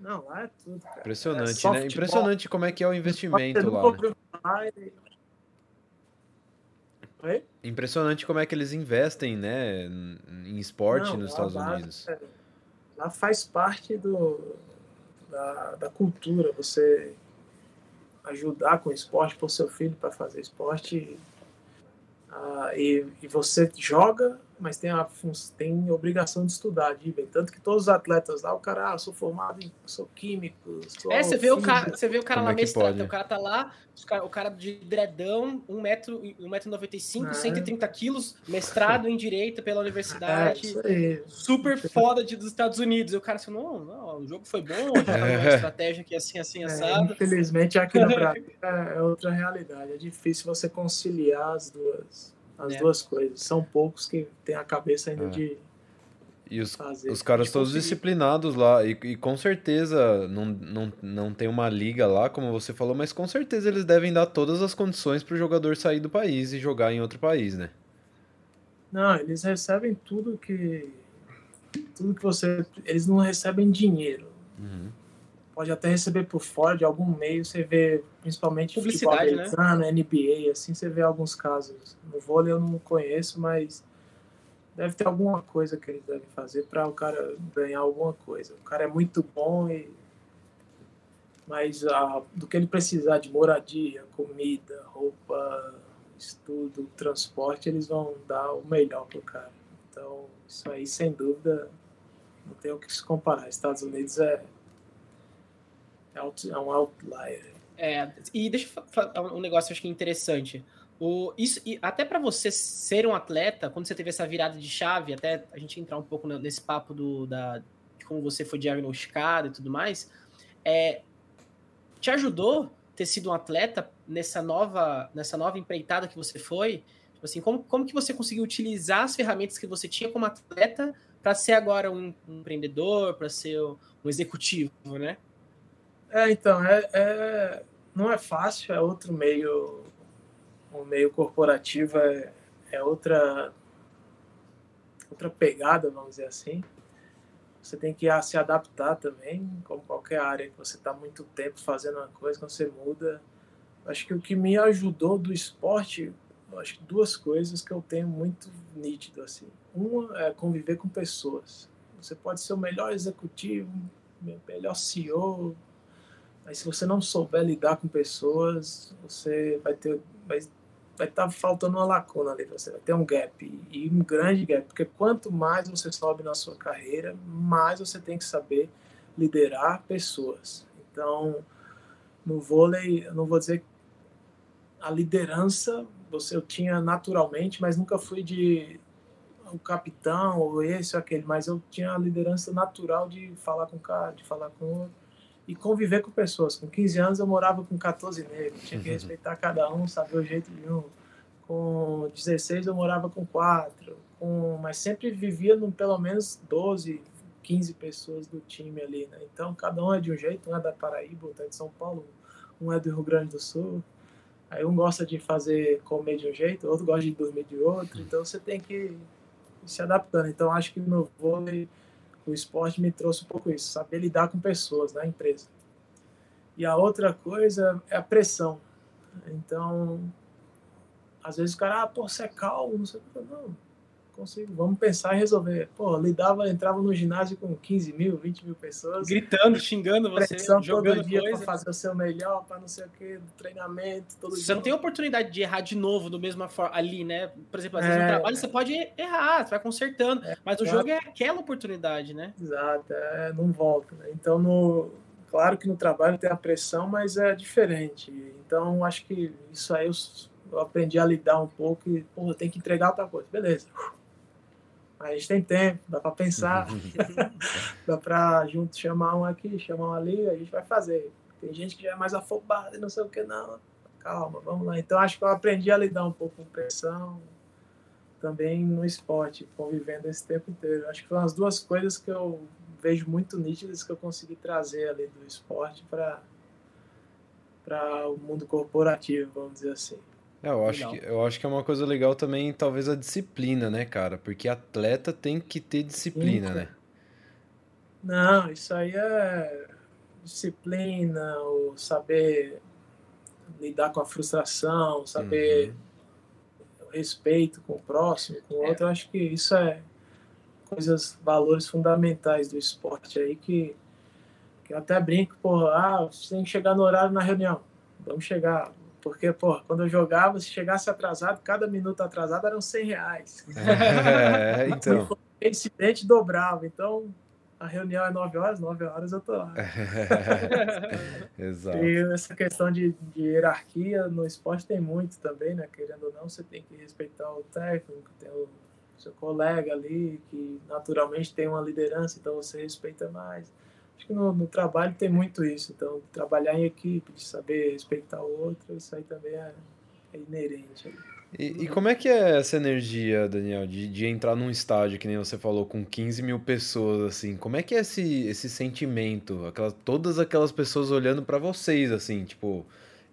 Não, lá é tudo, cara. Impressionante, é né? Impressionante como é que é o investimento lá. Né? Oi? Impressionante como é que eles investem, né, em esporte Não, nos Estados lá, Unidos. É, lá faz parte do, da, da cultura, você ajudar com esporte, por seu filho para fazer esporte. Uh, e, e, você joga mas tem a tem obrigação de estudar, de bem. Tanto que todos os atletas lá, o cara, ah, sou formado em sou químico. Sou é, você vê, o cara, você vê o cara Como lá é mestrado, o cara tá lá, o cara de dredão, 1,95m, é. 130 quilos, mestrado em Direito pela universidade, é, super foda de, dos Estados Unidos. E o cara assim, não, não, o jogo foi bom, a uma estratégia aqui assim, assim, é, assado. Infelizmente, aqui no Brasil é, é outra realidade. É difícil você conciliar as duas as é. duas coisas. São poucos que têm a cabeça ainda é. de. E os, fazer, os caras todos conseguir. disciplinados lá, e, e, com certeza não, não, não tem uma liga lá, como você falou, mas com certeza eles devem dar todas as condições para o jogador sair do país e jogar em outro país, né? Não, eles recebem tudo que. Tudo que você. Eles não recebem dinheiro. Uhum pode até receber por fora de algum meio, você vê principalmente futebol né? americano, né? NBA, assim, você vê alguns casos. No vôlei eu não conheço, mas deve ter alguma coisa que eles devem fazer para o cara ganhar alguma coisa. O cara é muito bom e Mas a, do que ele precisar de moradia, comida, roupa, estudo, transporte, eles vão dar o melhor pro cara. Então, isso aí, sem dúvida, não tem o que se comparar. Estados Unidos é, é, é um outlier. É, e deixa eu falar um negócio acho que é interessante. O, isso, e até para você ser um atleta, quando você teve essa virada de chave, até a gente entrar um pouco nesse papo do, da, de como você foi diagnosticado e tudo mais, é, te ajudou ter sido um atleta nessa nova, nessa nova empreitada que você foi? Tipo assim, como, como que você conseguiu utilizar as ferramentas que você tinha como atleta para ser agora um, um empreendedor, para ser um executivo, né? É, então, é, é, não é fácil, é outro meio, o meio corporativo é, é outra, outra pegada, vamos dizer assim. Você tem que se adaptar também, como qualquer área que você está muito tempo fazendo uma coisa, quando você muda. Acho que o que me ajudou do esporte, acho que duas coisas que eu tenho muito nítido assim. Uma é conviver com pessoas. Você pode ser o melhor executivo, melhor CEO, mas se você não souber lidar com pessoas, você vai ter vai vai estar tá faltando uma lacuna ali, você vai ter um gap e um grande gap, porque quanto mais você sobe na sua carreira, mais você tem que saber liderar pessoas. Então, no vôlei, eu não vou dizer a liderança, você eu tinha naturalmente, mas nunca fui de o capitão ou esse ou aquele, mas eu tinha a liderança natural de falar com o cara, de falar com outro e conviver com pessoas. Com 15 anos eu morava com 14 negros, tinha que uhum. respeitar cada um, saber o jeito de um. Com 16 eu morava com quatro, com, mas sempre vivia no pelo menos 12, 15 pessoas do time ali, né? Então cada um é de um jeito, um é da Paraíba, outro é de São Paulo, um é do Rio Grande do Sul. Aí um gosta de fazer comer de um jeito, outro gosta de dormir de outro, então você tem que ir se adaptando. Então acho que no vôlei o esporte me trouxe um pouco isso, saber lidar com pessoas na empresa. E a outra coisa é a pressão. Então, às vezes o cara, ah, pô, você é calmo, não sei o que. Não, consigo, vamos pensar e resolver. Pô, lidava, entrava no ginásio com 15 mil, 20 mil pessoas. Gritando, xingando você, jogando todo dia para fazer o seu melhor, para não sei o que, treinamento, todo Você dia. não tem oportunidade de errar de novo do mesma forma ali, né? Por exemplo, às vezes no é. trabalho você pode errar, você vai consertando, é, mas o jogo é aquela oportunidade, né? Exato, é, não volta. Né? Então, no, claro que no trabalho tem a pressão, mas é diferente. Então, acho que isso aí eu, eu aprendi a lidar um pouco e, porra, tem que entregar outra coisa. Beleza a gente tem tempo, dá para pensar, dá para junto chamar um aqui, chamar um ali, a gente vai fazer. Tem gente que já é mais afobada e não sei o que, não. Calma, vamos lá. Então acho que eu aprendi a lidar um pouco com pressão também no esporte, convivendo esse tempo inteiro. Acho que foram as duas coisas que eu vejo muito nítidas que eu consegui trazer ali do esporte para para o mundo corporativo, vamos dizer assim. É, eu acho, que, eu acho que é uma coisa legal também, talvez a disciplina, né, cara? Porque atleta tem que ter disciplina, Sim. né? Não, isso aí é disciplina, o saber lidar com a frustração, saber uhum. respeito com o próximo, com o é. outro. Eu acho que isso é coisas, valores fundamentais do esporte aí que, que eu até brinco, porra, ah, você tem que chegar no horário na reunião. Vamos chegar, porque, pô, quando eu jogava, se chegasse atrasado, cada minuto atrasado eram 100 reais. É, então. Se incidente dobrava. Então, a reunião é 9 horas, 9 horas eu tô lá. Exato. E essa questão de, de, hierarquia no esporte tem muito também, né? Querendo ou não, você tem que respeitar o técnico, tem o seu colega ali, que naturalmente tem uma liderança, então você respeita mais. Acho que no, no, trabalho tem muito isso. Então, trabalhar em equipe, de saber respeitar o outro, isso aí também é, é inerente. E, e, como é que é essa energia, Daniel, de, de entrar num estádio, que nem você falou, com 15 mil pessoas, assim? Como é que é esse, esse sentimento? Aquelas, todas aquelas pessoas olhando para vocês, assim, tipo...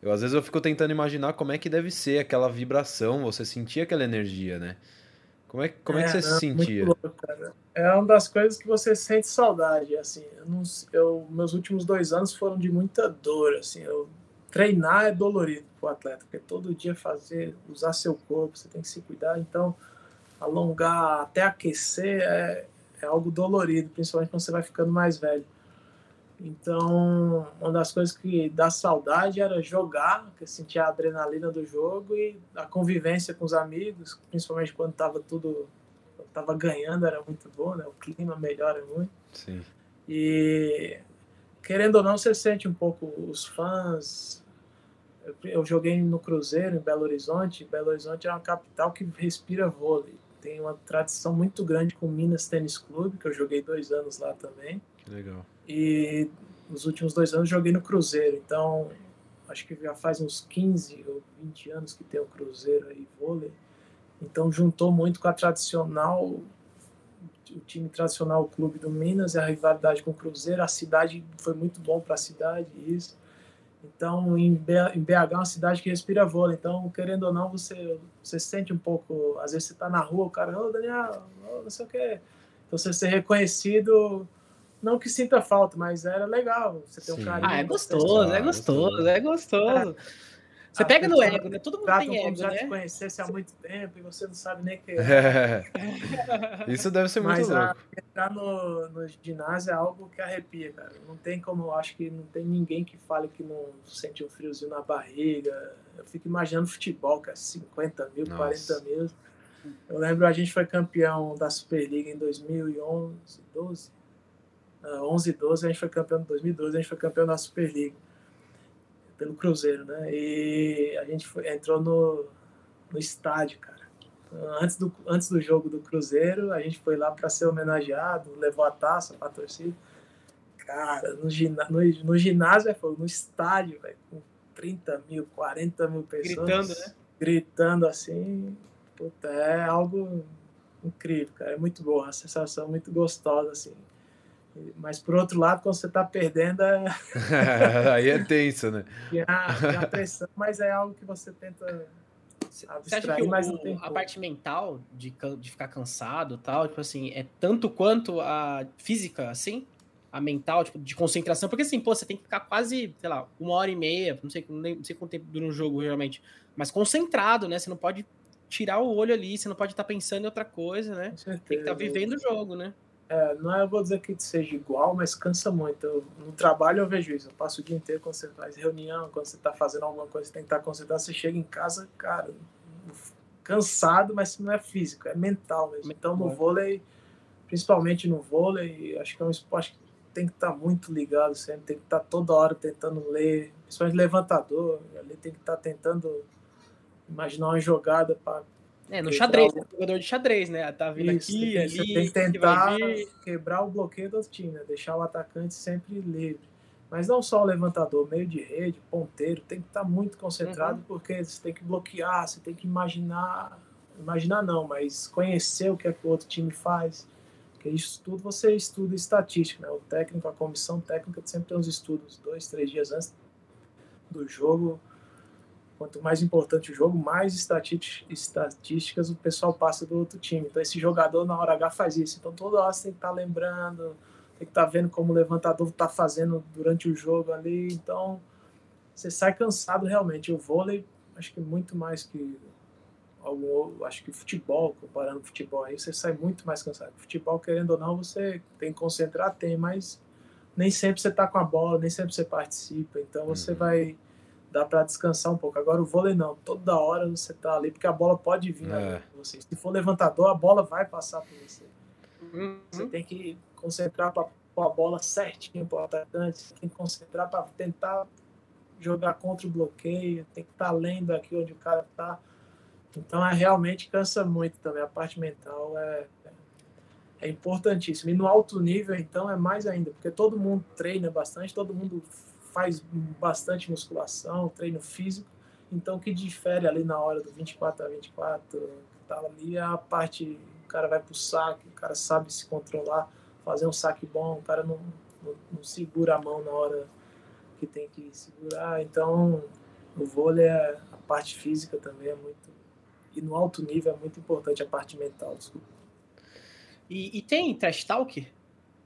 Eu, às vezes eu fico tentando imaginar como é que deve ser aquela vibração, você sentir aquela energia, né? Como é, como é, é que você se sentia? Louco, é uma das coisas que você sente saudade, assim. Eu, não, eu, meus últimos dois anos foram de muita dor, assim. Eu, treinar é dolorido para o atleta, porque todo dia fazer, usar seu corpo, você tem que se cuidar. Então, alongar até aquecer é, é algo dolorido, principalmente quando você vai ficando mais velho. Então, uma das coisas que dá saudade era jogar, que sentir a adrenalina do jogo e a convivência com os amigos, principalmente quando estava tudo, estava ganhando, era muito bom, né? O clima melhora muito. Sim. E querendo ou não, você sente um pouco os fãs. Eu, eu joguei no Cruzeiro, em Belo Horizonte. Belo Horizonte é uma capital que respira vôlei. Tem uma tradição muito grande com o Minas Tênis Clube, que eu joguei dois anos lá também. Legal. E nos últimos dois anos joguei no Cruzeiro. Então, acho que já faz uns 15 ou 20 anos que tem o Cruzeiro aí, vôlei. Então, juntou muito com a tradicional, o time tradicional, o clube do Minas, a rivalidade com o Cruzeiro. A cidade foi muito bom para a cidade, isso. Então, em BH é uma cidade que respira vôlei. Então, querendo ou não, você, você sente um pouco. Às vezes você está na rua, o cara, ô oh, Daniel, oh, não sei o quê. Então, você ser reconhecido não que sinta falta, mas era legal. Você ter um carinho. Ah, é gostoso, é gostoso, é gostoso. Você pega no ego, né? Todo mundo tem ego, já né? te conhecesse há muito tempo e você não sabe nem quem é. Isso deve ser muito Mas louco. A, entrar no, no ginásio é algo que arrepia, cara. Não tem como, eu acho que não tem ninguém que fale que não sente um friozinho na barriga. Eu fico imaginando futebol, cara, 50 mil, Nossa. 40 mil. Eu lembro a gente foi campeão da Superliga em 2011, 12 uh, 11 e 12, a gente foi campeão em 2012, a gente foi campeão da Superliga pelo Cruzeiro, né? E a gente foi, entrou no, no estádio, cara. Antes do, antes do jogo do Cruzeiro, a gente foi lá para ser homenageado, levou a taça para a torcida. Cara, no, no, no ginásio, no estádio, véio, com 30 mil, 40 mil pessoas. Gritando, né? Gritando assim. Puta, é algo incrível, cara. É muito boa, uma sensação muito gostosa, assim. Mas por outro lado, quando você está perdendo, é... aí é tenso, né? E a, a, pressão, mas é algo que você tenta abstrair, você acha que mas não tem a parte mental de, de ficar cansado tal, tipo assim, é tanto quanto a física, assim? A mental, tipo, de concentração, porque assim, pô, você tem que ficar quase, sei lá, uma hora e meia, não sei, não sei quanto tempo dura um jogo realmente, mas concentrado, né? Você não pode tirar o olho ali, você não pode estar tá pensando em outra coisa, né? Tem que estar tá vivendo o jogo, né? É, não é, eu vou dizer que seja igual, mas cansa muito. Eu, no trabalho eu vejo isso. Eu passo o dia inteiro quando você faz reunião, quando você está fazendo alguma coisa, você tem que estar concentrado. Você chega em casa, cara, cansado, mas não é físico, é mental mesmo. Então no vôlei, principalmente no vôlei, acho que é um esporte que tem que estar muito ligado sempre, tem que estar toda hora tentando ler, principalmente levantador, ali tem que estar tentando imaginar uma jogada para é, no xadrez, né? jogador de xadrez, né? Tá vindo Isso, aqui, ali. Você tem que tentar quebrar o bloqueio do time, né? Deixar o atacante sempre livre. Mas não só o levantador, meio de rede, ponteiro, tem que estar tá muito concentrado, uhum. porque você tem que bloquear, você tem que imaginar. Imaginar não, mas conhecer o que é que o outro time faz. Porque isso tudo você estuda estatística, né? O técnico, a comissão técnica sempre tem uns estudos dois, três dias antes do jogo Quanto mais importante o jogo, mais estatísticas o pessoal passa do outro time. Então, esse jogador na hora H faz isso. Então, toda hora você tem que estar tá lembrando, tem que estar tá vendo como o levantador está fazendo durante o jogo ali. Então, você sai cansado realmente. O vôlei, acho que muito mais que algum, acho que futebol, comparando futebol aí, você sai muito mais cansado. Futebol, querendo ou não, você tem que concentrar, tem, mas nem sempre você está com a bola, nem sempre você participa. Então, você uhum. vai dá para descansar um pouco. Agora o vôlei não, toda hora você tá ali, porque a bola pode vir é. você. Se for levantador, a bola vai passar por você. Uhum. Você tem que concentrar para a bola certinho para o atacante, você tem que concentrar para tentar jogar contra o bloqueio, tem que estar tá lendo aqui onde o cara está. Então é realmente cansa muito também, a parte mental é, é importantíssima. E no alto nível, então, é mais ainda, porque todo mundo treina bastante, todo mundo faz bastante musculação, treino físico, então o que difere ali na hora do 24 a 24, que tá ali é a parte, o cara vai pro saque, o cara sabe se controlar, fazer um saque bom, o cara não, não, não segura a mão na hora que tem que segurar, então o vôlei, é, a parte física também é muito, e no alto nível é muito importante a parte mental, desculpa. E, e tem trash talk?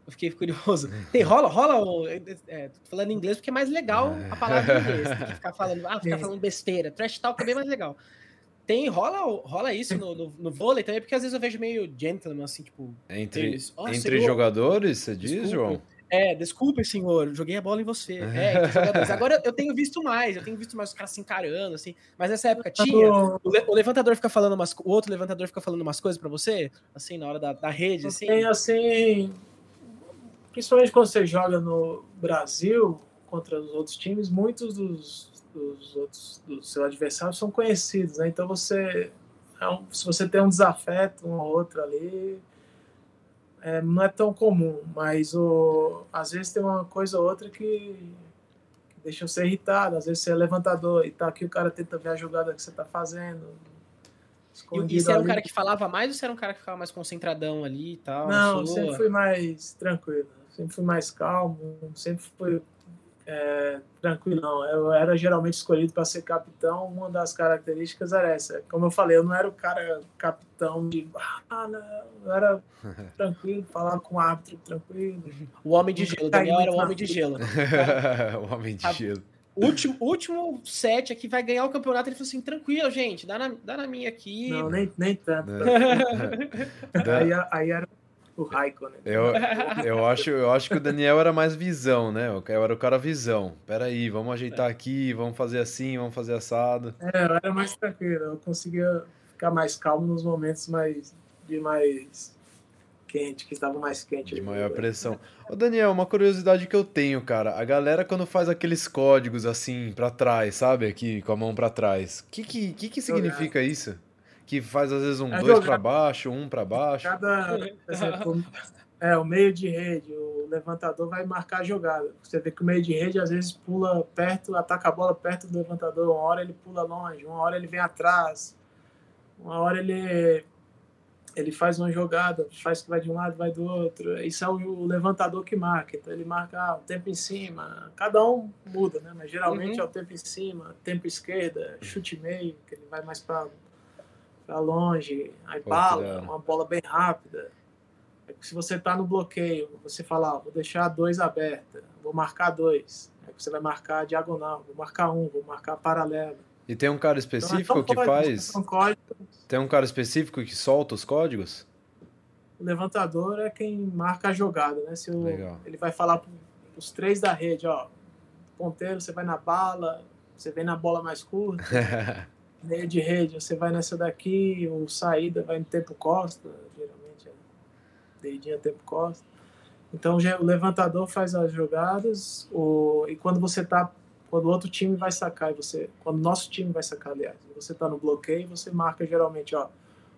Eu fiquei curioso. Tem, rola, rola o. É, é, falando em inglês porque é mais legal a palavra em inglês. Tem que ficar falando, ah, ficar falando besteira. Trash talk é bem mais legal. Tem, rola, rola isso no, no, no, vôlei também, porque às vezes eu vejo meio gentleman, assim, tipo. Entre, oh, entre jogadores, você diz, João? É, desculpe, senhor, joguei a bola em você. É, Agora eu tenho visto mais, eu tenho visto mais os caras se encarando, assim. Mas nessa época tinha. O, o levantador fica falando umas. O outro levantador fica falando umas coisas para você, assim, na hora da, da rede, assim. Tem assim. Principalmente quando você joga no Brasil contra os outros times, muitos dos, dos outros dos seus adversários são conhecidos, né? Então você. É se você tem um desafeto, um ou outro ali, é, não é tão comum, mas o, às vezes tem uma coisa ou outra que, que deixa você irritado. Às vezes você é levantador e tá aqui, o cara tenta ver a jogada que você tá fazendo. E, e você era um cara que falava mais ou você era um cara que ficava mais concentradão ali e tal? Não, sempre fui mais tranquilo, sempre fui mais calmo, sempre fui é, tranquilão. Eu era geralmente escolhido para ser capitão. Uma das características era essa. Como eu falei, eu não era o cara capitão de. Ah, não. Eu era tranquilo, falava com o árbitro tranquilo. O homem de gelo. Daniel era o homem de gelo. o homem de gelo. Último, último set aqui vai ganhar o campeonato. Ele falou assim: tranquilo, gente, dá na, dá na minha aqui. Não, nem, nem tanto. aí, aí era o Raikkonen. Eu, eu, acho, eu acho que o Daniel era mais visão, né? Eu era o cara visão. Peraí, vamos ajeitar aqui, vamos fazer assim, vamos fazer assado. É, eu era mais tranquilo. Eu conseguia ficar mais calmo nos momentos mais de mais quente, que estava mais quente. De maior pressão. Ô Daniel, uma curiosidade que eu tenho, cara. A galera quando faz aqueles códigos assim para trás, sabe? Aqui com a mão para trás. O que, que, que, que significa isso? Que faz às vezes um é dois para baixo, um para baixo. Cada, exemplo, é, o meio de rede, o levantador vai marcar a jogada. Você vê que o meio de rede às vezes pula perto, ataca a bola perto do levantador, uma hora ele pula longe, uma hora ele vem atrás, uma hora ele ele faz uma jogada, faz que vai de um lado, vai do outro. Isso é o, levantador que marca. Então ele marca ah, o tempo em cima. Cada um muda, né? Mas geralmente uhum. é o tempo em cima, tempo esquerda, chute meio, que ele vai mais para para longe, aí bala, uma bola bem rápida. se você está no bloqueio, você fala, ah, vou deixar dois aberta, vou marcar dois. Aí você vai marcar diagonal, vou marcar um, vou marcar paralelo. E tem um cara específico então, que faz. Tem um cara específico que solta os códigos? O levantador é quem marca a jogada, né? Se o... ele vai falar os três da rede, ó, ponteiro, você vai na bala, você vem na bola mais curta. meio de rede, você vai nessa daqui, o saída vai no tempo costa, geralmente é dedinho tempo costa. Então o levantador faz as jogadas, o, e quando você tá, quando o outro time vai sacar, e você, quando o nosso time vai sacar, aliás, você tá no bloqueio, você marca geralmente, ó,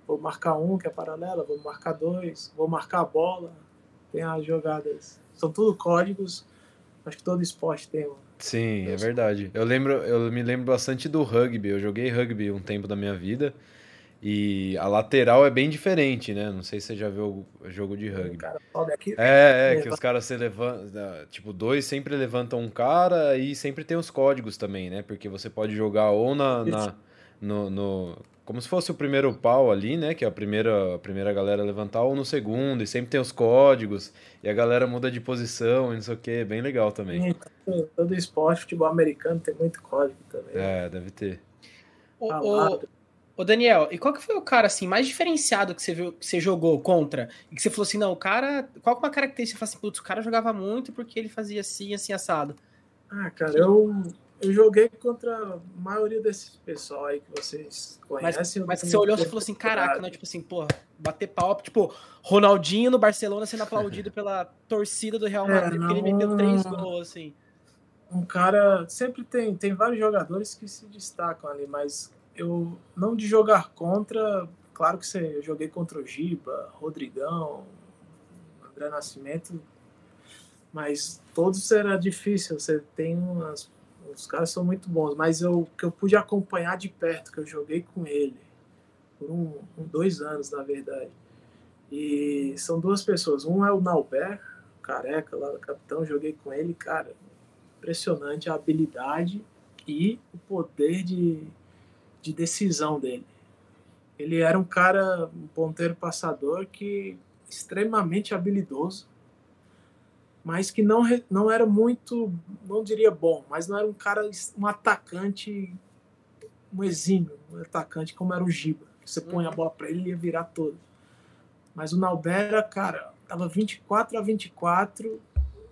vou marcar um que é paralela, vou marcar dois, vou marcar a bola, tem as jogadas, são tudo códigos, acho que todo esporte tem um Sim, é verdade. Eu lembro, eu me lembro bastante do rugby. Eu joguei rugby um tempo da minha vida. E a lateral é bem diferente, né? Não sei se você já viu o jogo de rugby. É, é, que os caras se levantam. Tipo, dois sempre levantam um cara e sempre tem os códigos também, né? Porque você pode jogar ou na, na no, no, como se fosse o primeiro pau ali, né? Que é a primeira, a primeira galera a levantar, ou no segundo, e sempre tem os códigos, e a galera muda de posição e não sei o que, bem legal também. Todo esporte, futebol americano tem muito código também. É, deve ter. O, o, o, Daniel, e qual que foi o cara assim mais diferenciado que você viu que você jogou contra? E que você falou assim, não, o cara. Qual que é uma característica? Você falou assim, putz, o cara jogava muito porque ele fazia assim, assim, assado. Ah, cara, eu eu joguei contra a maioria desses pessoal aí que vocês conhecem. Mas, mas você olhou e falou assim, caraca, né? Tipo assim, porra, bater pau, tipo, Ronaldinho no Barcelona sendo aplaudido pela torcida do Real é, Madrid, é, não, porque ele meteu três gols, assim. Um cara, sempre tem, tem vários jogadores que se destacam ali, mas eu, não de jogar contra, claro que você, eu joguei contra o Giba, Rodrigão, André Nascimento, mas todos era difícil, você tem umas os caras são muito bons, mas eu que eu pude acompanhar de perto, que eu joguei com ele por um, um dois anos, na verdade. E são duas pessoas. Um é o Nauber, careca lá do capitão, joguei com ele, cara, impressionante a habilidade e o poder de, de decisão dele. Ele era um cara, um ponteiro passador que extremamente habilidoso mas que não, não era muito, não diria bom, mas não era um cara, um atacante, um exímio, um atacante como era o Giba. Você põe a uhum. bola para ele, ele ia virar todo. Mas o Naubera, cara, tava 24 a 24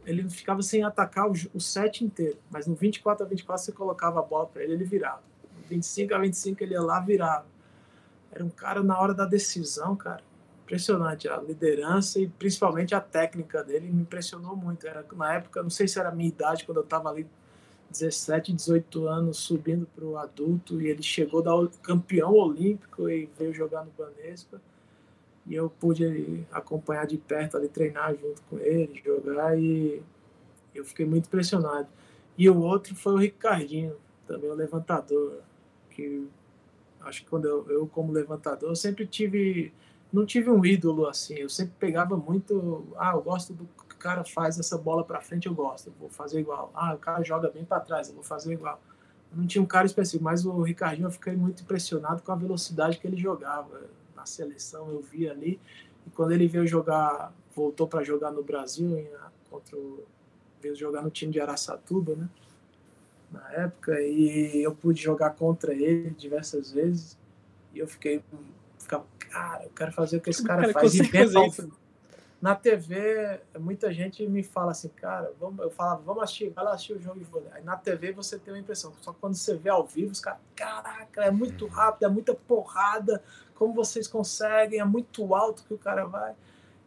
ele ficava sem atacar o, o set inteiro, mas no 24 a 24 você colocava a bola para ele, ele virava. 25 a 25 ele ia lá, virava. Era um cara na hora da decisão, cara. Impressionante a liderança e principalmente a técnica dele me impressionou muito. Era na época, não sei se era a minha idade quando eu estava ali 17, 18 anos subindo para o adulto e ele chegou da campeão olímpico e veio jogar no Banespa e eu pude acompanhar de perto ali treinar junto com ele, jogar e eu fiquei muito impressionado. E o outro foi o Ricardinho, também o levantador, que acho que quando eu, eu como levantador, eu sempre tive não tive um ídolo assim, eu sempre pegava muito, ah, eu gosto do que o cara faz essa bola para frente, eu gosto, eu vou fazer igual. Ah, o cara joga bem para trás, eu vou fazer igual. não tinha um cara específico, mas o Ricardinho eu fiquei muito impressionado com a velocidade que ele jogava na seleção, eu vi ali. E quando ele veio jogar, voltou para jogar no Brasil, em, contra o, veio jogar no time de Araçatuba, né? Na época, e eu pude jogar contra ele diversas vezes. E eu fiquei, ficava, cara, eu quero fazer o que esse cara, cara faz. E na TV, muita gente me fala assim, cara, vamos, eu falava, vamos assistir, vai lá assistir o jogo de vôlei. Aí na TV você tem uma impressão, só quando você vê ao vivo, os caras, caraca, é muito rápido, é muita porrada, como vocês conseguem, é muito alto que o cara vai.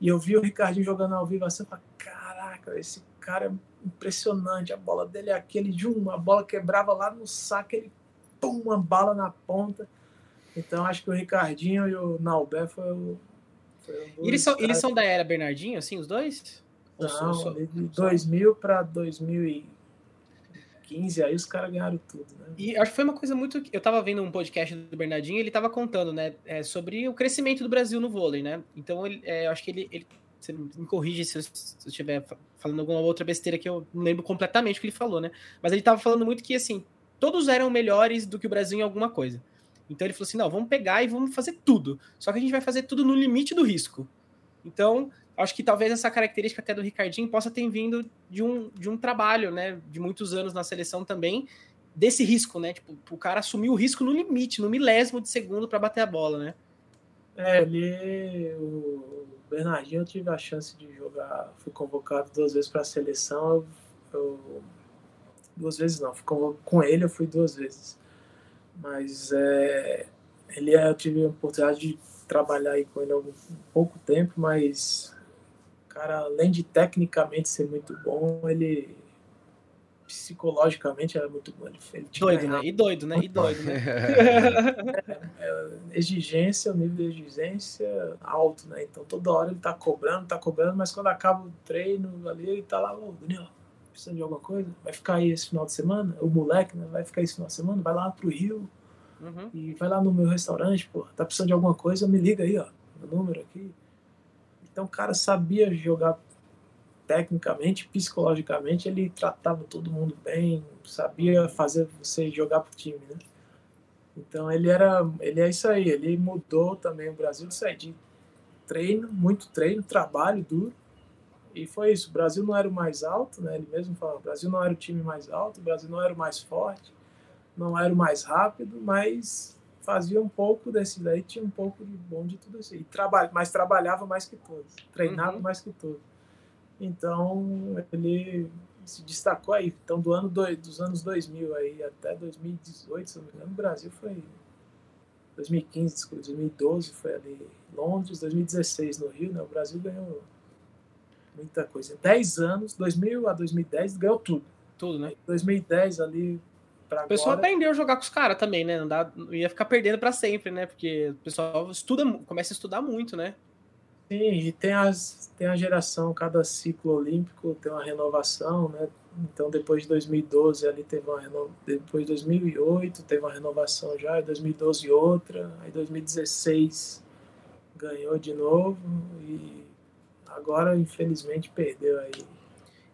E eu vi o Ricardinho jogando ao vivo assim, eu falei, caraca, esse cara é impressionante, a bola dele é aquele de uma, a bola quebrava lá no saco, ele pum, uma bala na ponta. Então acho que o Ricardinho e o Naubé foi o. Foi o eles, são, eles são da era Bernardinho, assim, os dois? Não, só, de 2000 para 2015, aí os caras ganharam tudo, né? E acho que foi uma coisa muito. Eu tava vendo um podcast do Bernardinho ele tava contando, né, é, sobre o crescimento do Brasil no vôlei, né? Então, ele, é, eu acho que ele, ele você me corrige se eu, se eu estiver falando alguma outra besteira que eu não lembro completamente o que ele falou, né? Mas ele estava falando muito que, assim, todos eram melhores do que o Brasil em alguma coisa. Então ele falou assim: não, vamos pegar e vamos fazer tudo. Só que a gente vai fazer tudo no limite do risco. Então, acho que talvez essa característica até do Ricardinho possa ter vindo de um, de um trabalho, né? De muitos anos na seleção também, desse risco, né? Tipo, o cara assumir o risco no limite, no milésimo de segundo para bater a bola, né? É, ele. O Bernardinho eu tive a chance de jogar, fui convocado duas vezes para a seleção. Eu, eu, duas vezes não, com ele eu fui duas vezes. Mas é, ele é, eu tive a oportunidade de trabalhar aí com ele há um pouco tempo, mas cara, além de tecnicamente ser muito bom, ele psicologicamente era muito bom. Ele, ele doido, né? E doido, né? E doido, né? é, é, exigência, o nível de exigência alto, né? Então toda hora ele tá cobrando, tá cobrando, mas quando acaba o treino ali, ele tá lá, ô Daniel, precisa de alguma coisa? Vai ficar aí esse final de semana? O moleque, né? Vai ficar esse final de semana? Vai lá pro Rio uhum. e vai lá no meu restaurante, pô, tá precisando de alguma coisa? Me liga aí, ó, meu número aqui. Então o cara sabia jogar tecnicamente, psicologicamente, ele tratava todo mundo bem, sabia fazer você jogar pro time, né? Então ele era, ele é isso aí, ele mudou também o Brasil isso aí, de treino, muito treino, trabalho duro. E foi isso, o Brasil não era o mais alto, né? Ele mesmo falou, o Brasil não era o time mais alto, o Brasil não era o mais forte, não era o mais rápido, mas fazia um pouco desse daí, tinha um pouco de bom de tudo isso. E trabalha, mas trabalhava mais que todos, treinava uhum. mais que todos. Então, ele se destacou aí. Então, do ano do, dos anos 2000 aí até 2018, se não me engano, o Brasil foi 2015, desculpa, 2012 foi ali Londres, 2016 no Rio, né? O Brasil ganhou muita coisa. 10 anos, 2000 a 2010, ganhou tudo. Tudo, né? 2010 ali para O pessoal agora... aprendeu a jogar com os caras também, né? Não, dá, não ia ficar perdendo para sempre, né? Porque o pessoal estuda, começa a estudar muito, né? Sim, e tem, as, tem a geração, cada ciclo olímpico tem uma renovação, né? Então, depois de 2012, ali teve uma renovação. Depois de 2008, teve uma renovação já, em 2012 outra, aí 2016 ganhou de novo e agora, infelizmente, perdeu aí.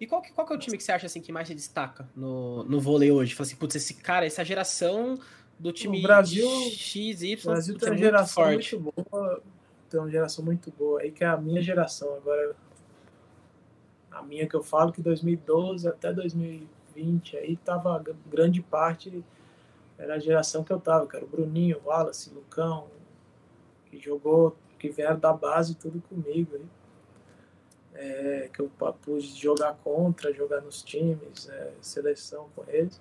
E qual que, qual que é o time que você acha assim, que mais se destaca no, no vôlei hoje? Fala assim, putz, esse cara, essa geração do time o Brasil, X, Y, o Brasil tem é uma geração muito, muito boa tem uma geração muito boa aí, que é a minha geração. Agora, a minha que eu falo que 2012 até 2020 aí tava grande parte era a geração que eu tava, era o Bruninho, o Wallace, o Lucão, que jogou, que vieram da base tudo comigo aí. É, que eu pude jogar contra, jogar nos times, é, seleção com eles.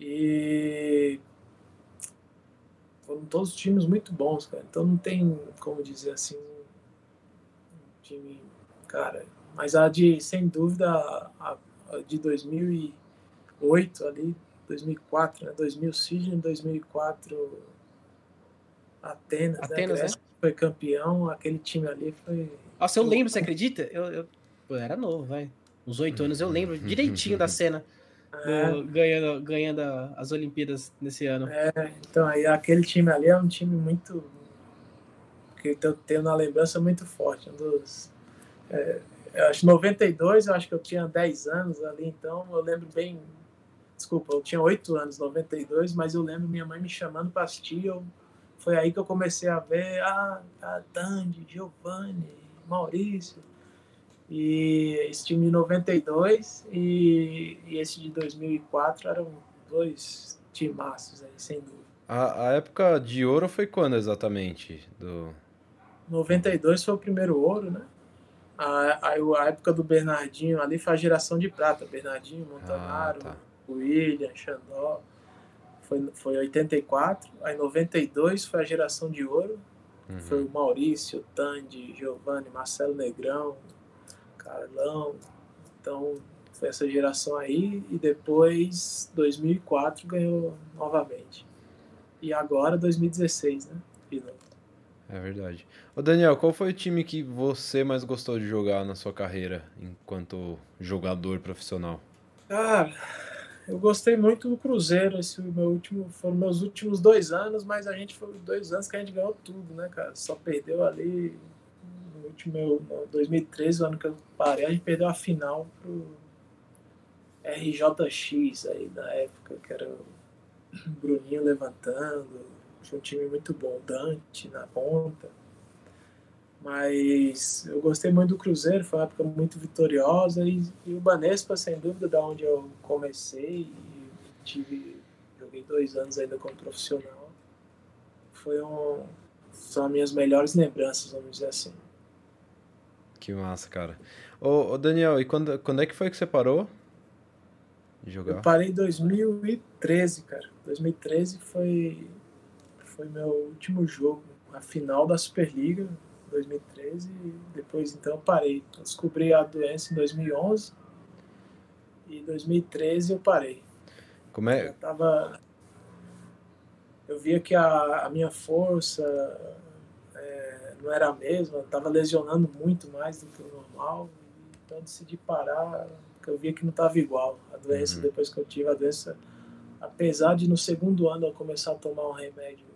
E foram todos times muito bons, cara. Então não tem como dizer assim um time, cara. Mas a de, sem dúvida, a, a de 2008 ali, 2004, né? 2000 Sydney, 2004 Atenas, Atenas né? né? Foi campeão, aquele time ali foi. Nossa, eu lembro, você acredita? Eu, eu, eu era novo, vai. Uns oito anos, eu lembro direitinho da cena. É. Do, ganhando, ganhando as Olimpíadas nesse ano. É, então aí aquele time ali é um time muito. que eu tenho na lembrança muito forte. Um dos, é, eu acho 92, eu acho que eu tinha 10 anos ali, então eu lembro bem. Desculpa, eu tinha 8 anos, 92, mas eu lembro minha mãe me chamando para assistir. Eu, foi aí que eu comecei a ver ah, a Dandy, Giovanni, Maurício. E esse time de 92 e, e esse de 2004 eram dois timaços aí, sem dúvida. A, a época de ouro foi quando exatamente? Do... 92 foi o primeiro ouro, né? A, a, a época do Bernardinho ali foi a geração de prata. Bernardinho, Montanaro, ah, tá. William, Xandó foi, foi 84, aí 92 foi a geração de ouro, uhum. foi o Maurício, Tandy, Giovanni, Marcelo Negrão, Carlão, então foi essa geração aí, e depois 2004 ganhou novamente. E agora 2016, né? De novo. É verdade. Ô Daniel, qual foi o time que você mais gostou de jogar na sua carreira enquanto jogador profissional? Cara, eu gostei muito do Cruzeiro, esse meu último, foram meus últimos dois anos, mas a gente foi dois anos que a gente ganhou tudo, né, cara? Só perdeu ali no último no 2013, o ano que eu parei, a gente perdeu a final pro RJX aí na época, que era o Bruninho levantando, foi um time muito bom, Dante na ponta. Mas eu gostei muito do Cruzeiro, foi uma época muito vitoriosa e, e o Banespa, sem dúvida, da onde eu comecei e tive, joguei dois anos ainda como profissional, foi um, são as minhas melhores lembranças, vamos dizer assim. Que massa, cara. Ô, ô, Daniel, e quando, quando é que foi que você parou de jogar? Eu parei em 2013, cara. 2013 foi, foi meu último jogo, a final da Superliga 2013 e depois então eu parei. Eu descobri a doença em 2011 e em 2013 eu parei. Como é? Eu, tava, eu via que a, a minha força é, não era a mesma, estava lesionando muito mais do que o normal, então eu decidi parar, porque eu via que não estava igual. A doença, uhum. depois que eu tive a doença, apesar de no segundo ano eu começar a tomar um remédio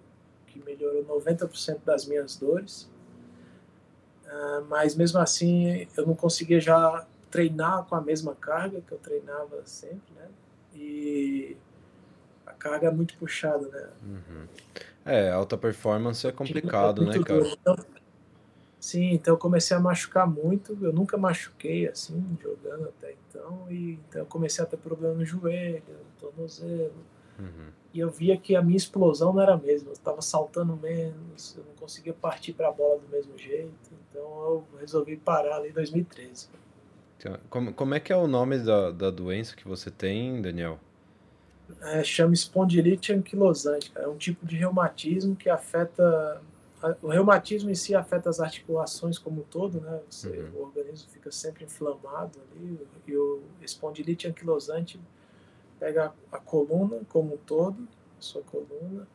que melhorou 90% das minhas dores, mas mesmo assim eu não conseguia já treinar com a mesma carga que eu treinava sempre, né? E a carga é muito puxada, né? Uhum. É, alta performance é complicado, é né, cara? Então, sim, então eu comecei a machucar muito. Eu nunca machuquei assim, jogando até então. E então eu comecei a ter problema no joelho, no tornozelo. Uhum. E eu via que a minha explosão não era a mesma. Eu estava saltando menos, eu não conseguia partir para a bola do mesmo jeito. Então eu resolvi parar ali em 2013. Então, como, como é que é o nome da, da doença que você tem, Daniel? É, chama espondilite anquilosante. É um tipo de reumatismo que afeta. O reumatismo em si afeta as articulações como um todo, né? Você, uhum. O organismo fica sempre inflamado ali. E o espondilite anquilosante pega a coluna como um todo, a sua coluna,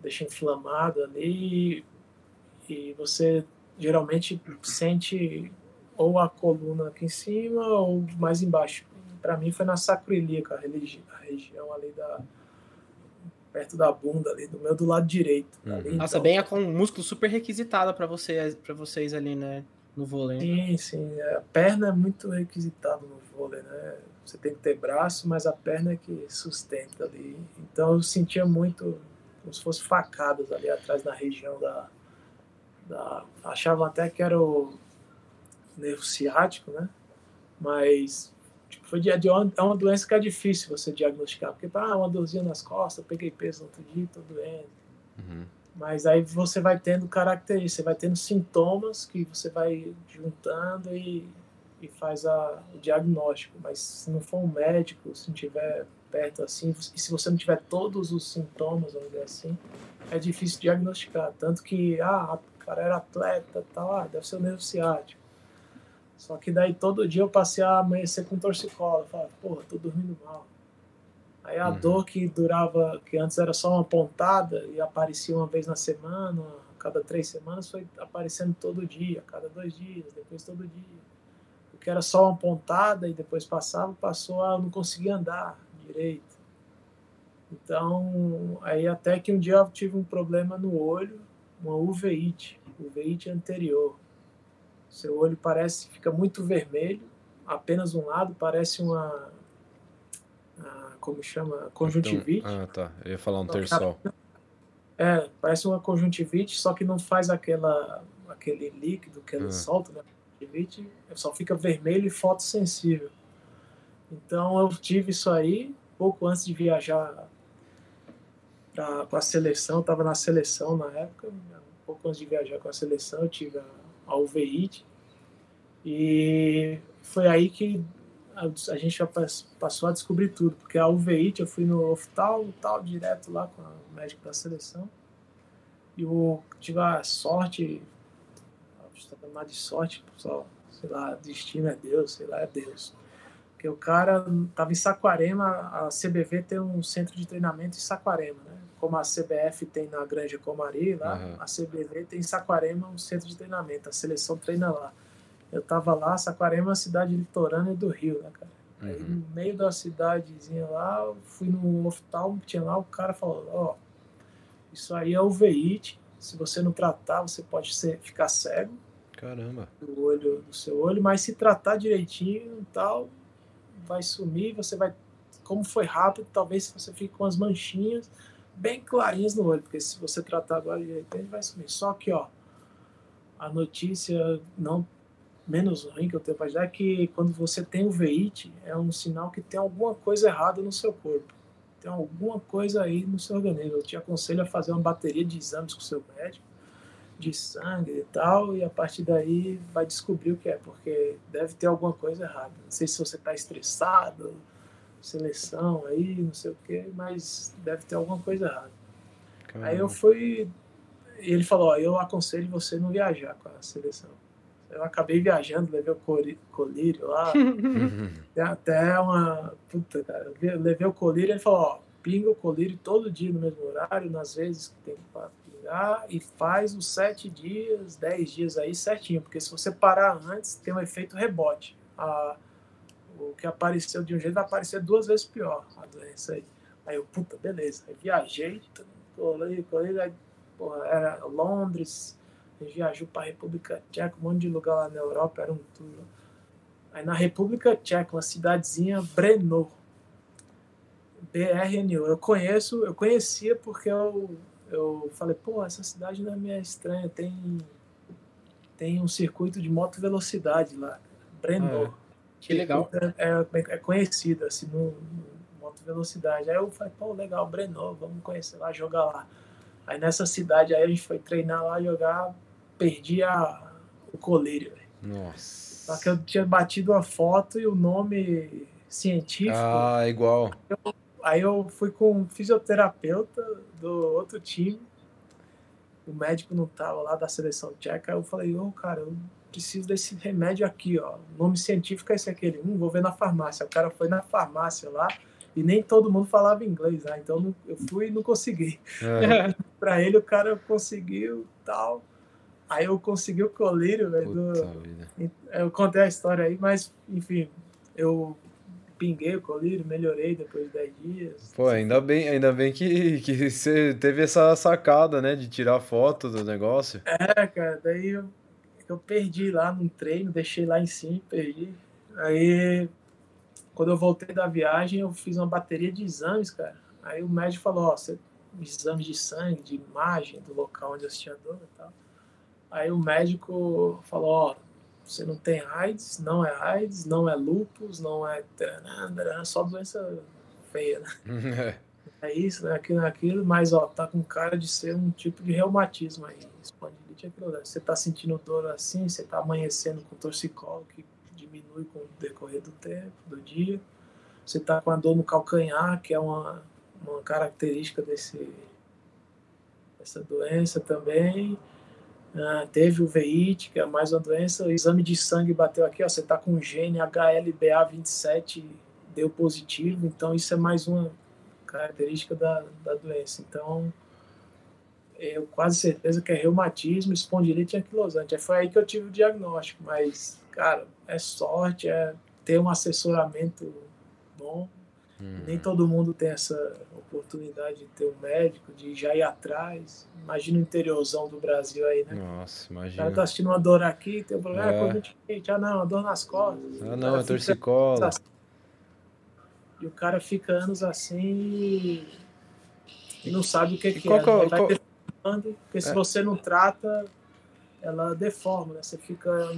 deixa inflamado ali e você geralmente sente ou a coluna aqui em cima ou mais embaixo. Para mim foi na sacroiliaca, a, a região ali da perto da bunda ali, do meu do lado direito. Uhum. Ali, Nossa, então... bem é com um músculo super requisitado para você, para vocês ali, né, no vôlei. Sim, sim, é, a perna é muito requisitada no vôlei, né? Você tem que ter braço, mas a perna é que sustenta ali. Então eu sentia muito como se fosse facadas ali atrás na região da, da, achavam até que era o nervo ciático, né? Mas tipo, foi de, de, é uma doença que é difícil você diagnosticar, porque ah, uma dorzinha nas costas, peguei peso outro dia, tô doendo. Uhum. Mas aí você vai tendo características, você vai tendo sintomas que você vai juntando e, e faz a, o diagnóstico. Mas se não for um médico, se não tiver perto assim, e se você não tiver todos os sintomas, vamos dizer assim, é difícil diagnosticar. Tanto que, ah, cara era atleta, tal, ah, deve ser o nervo ciático. Só que daí todo dia eu passei a amanhecer com torcicolo. Eu falava, porra, tô dormindo mal. Aí a uhum. dor que durava, que antes era só uma pontada e aparecia uma vez na semana, cada três semanas, foi aparecendo todo dia, cada dois dias, depois todo dia. O que era só uma pontada e depois passava, passou a não conseguir andar direito. Então, aí até que um dia eu tive um problema no olho, uma uveíte, uveíte anterior. Seu olho parece, fica muito vermelho, apenas um lado, parece uma, como chama? Conjuntivite. Então, ah, tá. Eu ia falar um terçol. É, parece uma conjuntivite, só que não faz aquela, aquele líquido que ele ah. solta, né? Conjuntivite, só fica vermelho e fotossensível. Então eu tive isso aí pouco antes de viajar para a seleção, estava na seleção na época, um pouco antes de viajar com a seleção, eu tive a, a uveíte. E foi aí que a, gente já passou a descobrir tudo, porque a UVIT eu fui no oftal, tal, direto lá com o médico da seleção. E eu tive a sorte, chamar de sorte, só, sei lá, destino é Deus, sei lá, é Deus. Porque o cara tava em Saquarema, a CBV tem um centro de treinamento em Saquarema, né? Como a CBF tem na Grande Comari, lá, uhum. a CBV tem em Saquarema um centro de treinamento, a seleção treina lá eu tava lá, Saquarema é uma cidade litorânea do Rio, né, cara? Uhum. Aí no meio da cidadezinha lá, fui no hospital, tinha lá, o cara falou, ó, oh, isso aí é uveíte, se você não tratar, você pode ser, ficar cego. Caramba. Do olho, do seu olho, mas se tratar direitinho e tal, vai sumir, você vai, como foi rápido, talvez você fique com as manchinhas bem clarinhas no olho, porque se você tratar agora direitinho, vai sumir. Só que, ó, a notícia não menos ruim que eu tenho para dar é que quando você tem o veite, é um sinal que tem alguma coisa errada no seu corpo. Tem alguma coisa aí no seu organismo. Eu te aconselho a fazer uma bateria de exames com o seu médico, de sangue e tal, e a partir daí vai descobrir o que é, porque deve ter alguma coisa errada. Não sei se você está estressado, seleção aí, não sei o que, mas deve ter alguma coisa errada. Caramba. Aí eu fui. Ele falou: ó, eu aconselho você não viajar com a seleção eu acabei viajando, levei o colírio lá. Até uma. Puta, cara, eu levei o colírio e ele falou: ó, pinga o colírio todo dia no mesmo horário, nas vezes que tem que pingar, e faz os sete dias, dez dias aí certinho, porque se você parar antes, tem um efeito rebote. A, o que apareceu de um jeito vai aparecer duas vezes pior a doença aí. Aí eu, puta, beleza. Aí viajei, colírio, colírio, aí, porra, era Londres viajou para a República Tcheca, um monte de lugar lá na Europa, era um tour. Aí na República Tcheca, uma cidadezinha Brno. BRNU. Eu conheço, eu conhecia porque eu, eu falei, pô, essa cidade não é minha estranha, tem, tem um circuito de moto velocidade lá. Brno. Ah, que legal. É, é, é conhecido, assim, no, no moto velocidade. Aí eu falei, pô, legal, Brno, vamos conhecer lá, jogar lá. Aí nessa cidade aí a gente foi treinar lá, jogar perdi a, o colírio. Nossa. Só que eu tinha batido a foto e o nome científico. Ah, igual. Eu, aí eu fui com um fisioterapeuta do outro time. O médico não tava lá da seleção tcheca. Aí eu falei, ô, oh, cara, eu preciso desse remédio aqui, ó. O nome científico é esse aquele. Hum, vou ver na farmácia. O cara foi na farmácia lá e nem todo mundo falava inglês, né? Então eu fui e não consegui. É. para ele o cara conseguiu tal. Aí eu consegui o colírio, velho. Do... Eu contei a história aí, mas, enfim, eu pinguei o colírio, melhorei depois de 10 dias. Pô, ainda bem, ainda bem que, que você teve essa sacada, né, de tirar foto do negócio. É, cara, daí eu, eu perdi lá no treino, deixei lá em cima, perdi. Aí, quando eu voltei da viagem, eu fiz uma bateria de exames, cara. Aí o médico falou, ó, você, exames de sangue, de imagem do local onde eu tinha dor e tal. Aí o médico falou, ó, você não tem AIDS, não é AIDS, não é lupus, não é só doença feia, né? é isso, é aquilo, é aquilo, mas ó, tá com cara de ser um tipo de reumatismo aí. Espondilite Você tá sentindo dor assim, você tá amanhecendo com torcicolo que diminui com o decorrer do tempo, do dia. Você tá com a dor no calcanhar, que é uma, uma característica desse, dessa doença também. Ah, teve o VIT, que é mais uma doença. O exame de sangue bateu aqui, ó, você tá com gene HLBA27 deu positivo, então isso é mais uma característica da, da doença. Então, eu quase certeza que é reumatismo, espondilite anquilosante. Foi aí que eu tive o diagnóstico, mas, cara, é sorte, é ter um assessoramento bom. Hum. Nem todo mundo tem essa oportunidade de ter um médico, de já ir atrás. Imagina o interiorzão do Brasil aí, né? Nossa, imagina. O cara tá assistindo uma dor aqui, tem um problema, é. ah, não, uma dor nas costas. Ah, não, é torcicola. Assim, e o cara fica anos assim e não sabe o que, que é. Qual, vai porque se é. você não trata, ela deforma, né? Você fica.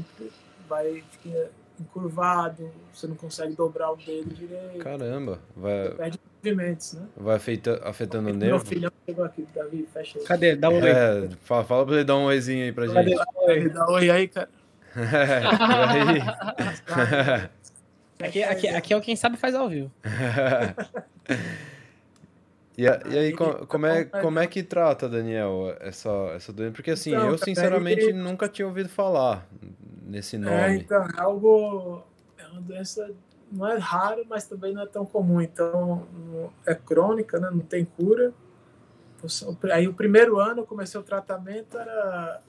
Vai fica encurvado, você não consegue dobrar o dedo direito. Caramba, vai. Você perde movimentos, né? Vai afeta, afetando o nervo. Meu filhão chegou aqui, Davi, fecha aí. Cadê? Dá um oi. É, fala, fala pra ele dar um oizinho aí pra Cadê? gente. Dá um oi, dá um oi aí, cara. é, aí. Aqui, aqui, aqui é o quem sabe faz ao vivo. E, a, e aí, como, como, é, como é que trata, Daniel, essa, essa doença? Porque assim, então, eu sinceramente nunca tinha ouvido falar nesse é, nome. É, então, é algo. É uma doença. Não é raro, mas também não é tão comum. Então, é crônica, né? não tem cura. Aí, o primeiro ano, eu comecei o tratamento, era.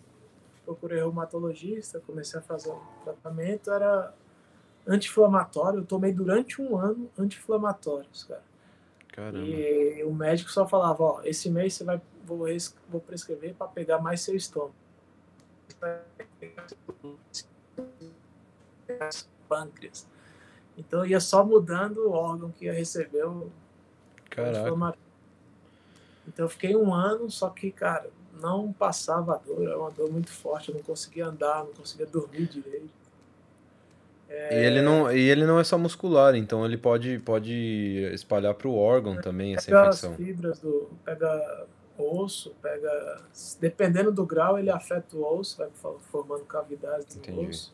Procurei reumatologista, comecei a fazer o tratamento, era anti-inflamatório. Eu tomei durante um ano anti-inflamatórios, cara. Caramba. E o médico só falava, ó, esse mês você vai, vou, vou prescrever para pegar mais seu estômago. Pâncreas. Então ia só mudando o órgão que ia receber o Caraca. Então eu fiquei um ano, só que, cara, não passava a dor, era uma dor muito forte, eu não conseguia andar, não conseguia dormir direito. É... E, ele não, e ele não é só muscular, então ele pode, pode espalhar para o órgão também essa pega infecção. As fibras do, pega osso, pega. Dependendo do grau, ele afeta o osso, vai formando cavidades Entendi. no osso.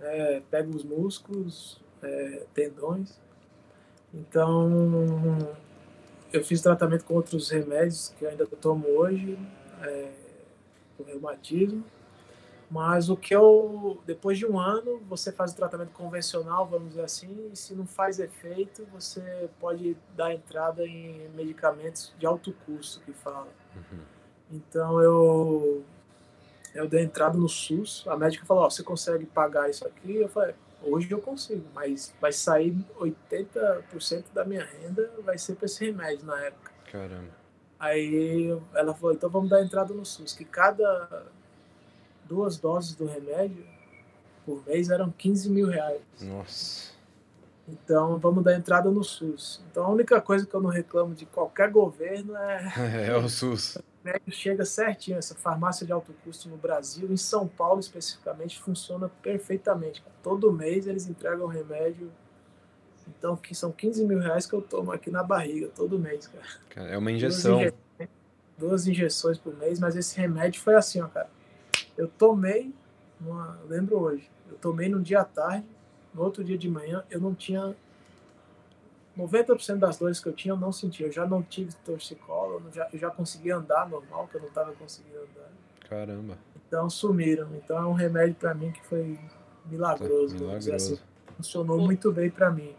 É, pega os músculos, é, tendões. Então, eu fiz tratamento com outros remédios que eu ainda tomo hoje, é, o reumatismo. Mas o que eu, depois de um ano, você faz o tratamento convencional, vamos dizer assim, e se não faz efeito, você pode dar entrada em medicamentos de alto custo, que fala. Uhum. Então eu, eu dei entrada no SUS, a médica falou, oh, você consegue pagar isso aqui? Eu falei, hoje eu consigo, mas vai sair 80% da minha renda vai ser para esse remédio na época. Caramba. Aí ela falou, então vamos dar entrada no SUS, que cada duas doses do remédio por mês eram 15 mil reais. Nossa. Então vamos dar entrada no SUS. Então a única coisa que eu não reclamo de qualquer governo é. É o SUS. O remédio chega certinho. Essa farmácia de alto custo no Brasil, em São Paulo especificamente, funciona perfeitamente. Todo mês eles entregam remédio. Então, que são 15 mil reais que eu tomo aqui na barriga todo mês, cara. É uma injeção. Duas, inje... Duas injeções por mês, mas esse remédio foi assim, ó, cara eu tomei, uma, lembro hoje, eu tomei num dia à tarde, no outro dia de manhã eu não tinha 90% das dores que eu tinha eu não sentia. Eu já não tive torcicolo, eu já, eu já conseguia andar normal, que eu não estava conseguindo andar. Caramba. Então sumiram. Então é um remédio para mim que foi milagroso. milagroso. Assim. Funcionou muito bem para mim.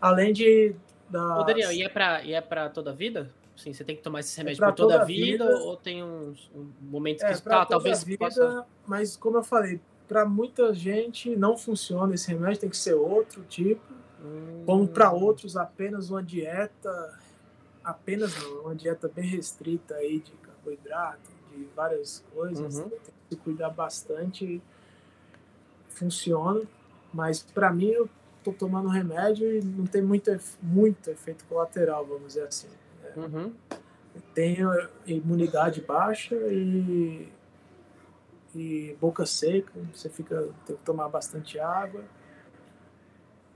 Além de. Da... Ô Daniel, e é para é pra toda a vida? Sim, você tem que tomar esse remédio é por toda, toda a vida, vida, ou tem uns um momentos é, que tá, talvez vida, possa... Mas como eu falei, para muita gente não funciona esse remédio, tem que ser outro tipo. Hum. Como para outros, apenas uma dieta, apenas não, uma dieta bem restrita aí de carboidrato, de várias coisas. Uhum. Tem que se cuidar bastante. Funciona, mas para mim eu tô tomando remédio e não tem muito, muito efeito colateral, vamos dizer assim. Uhum. Tenho imunidade baixa e, e boca seca, você fica tem que tomar bastante água.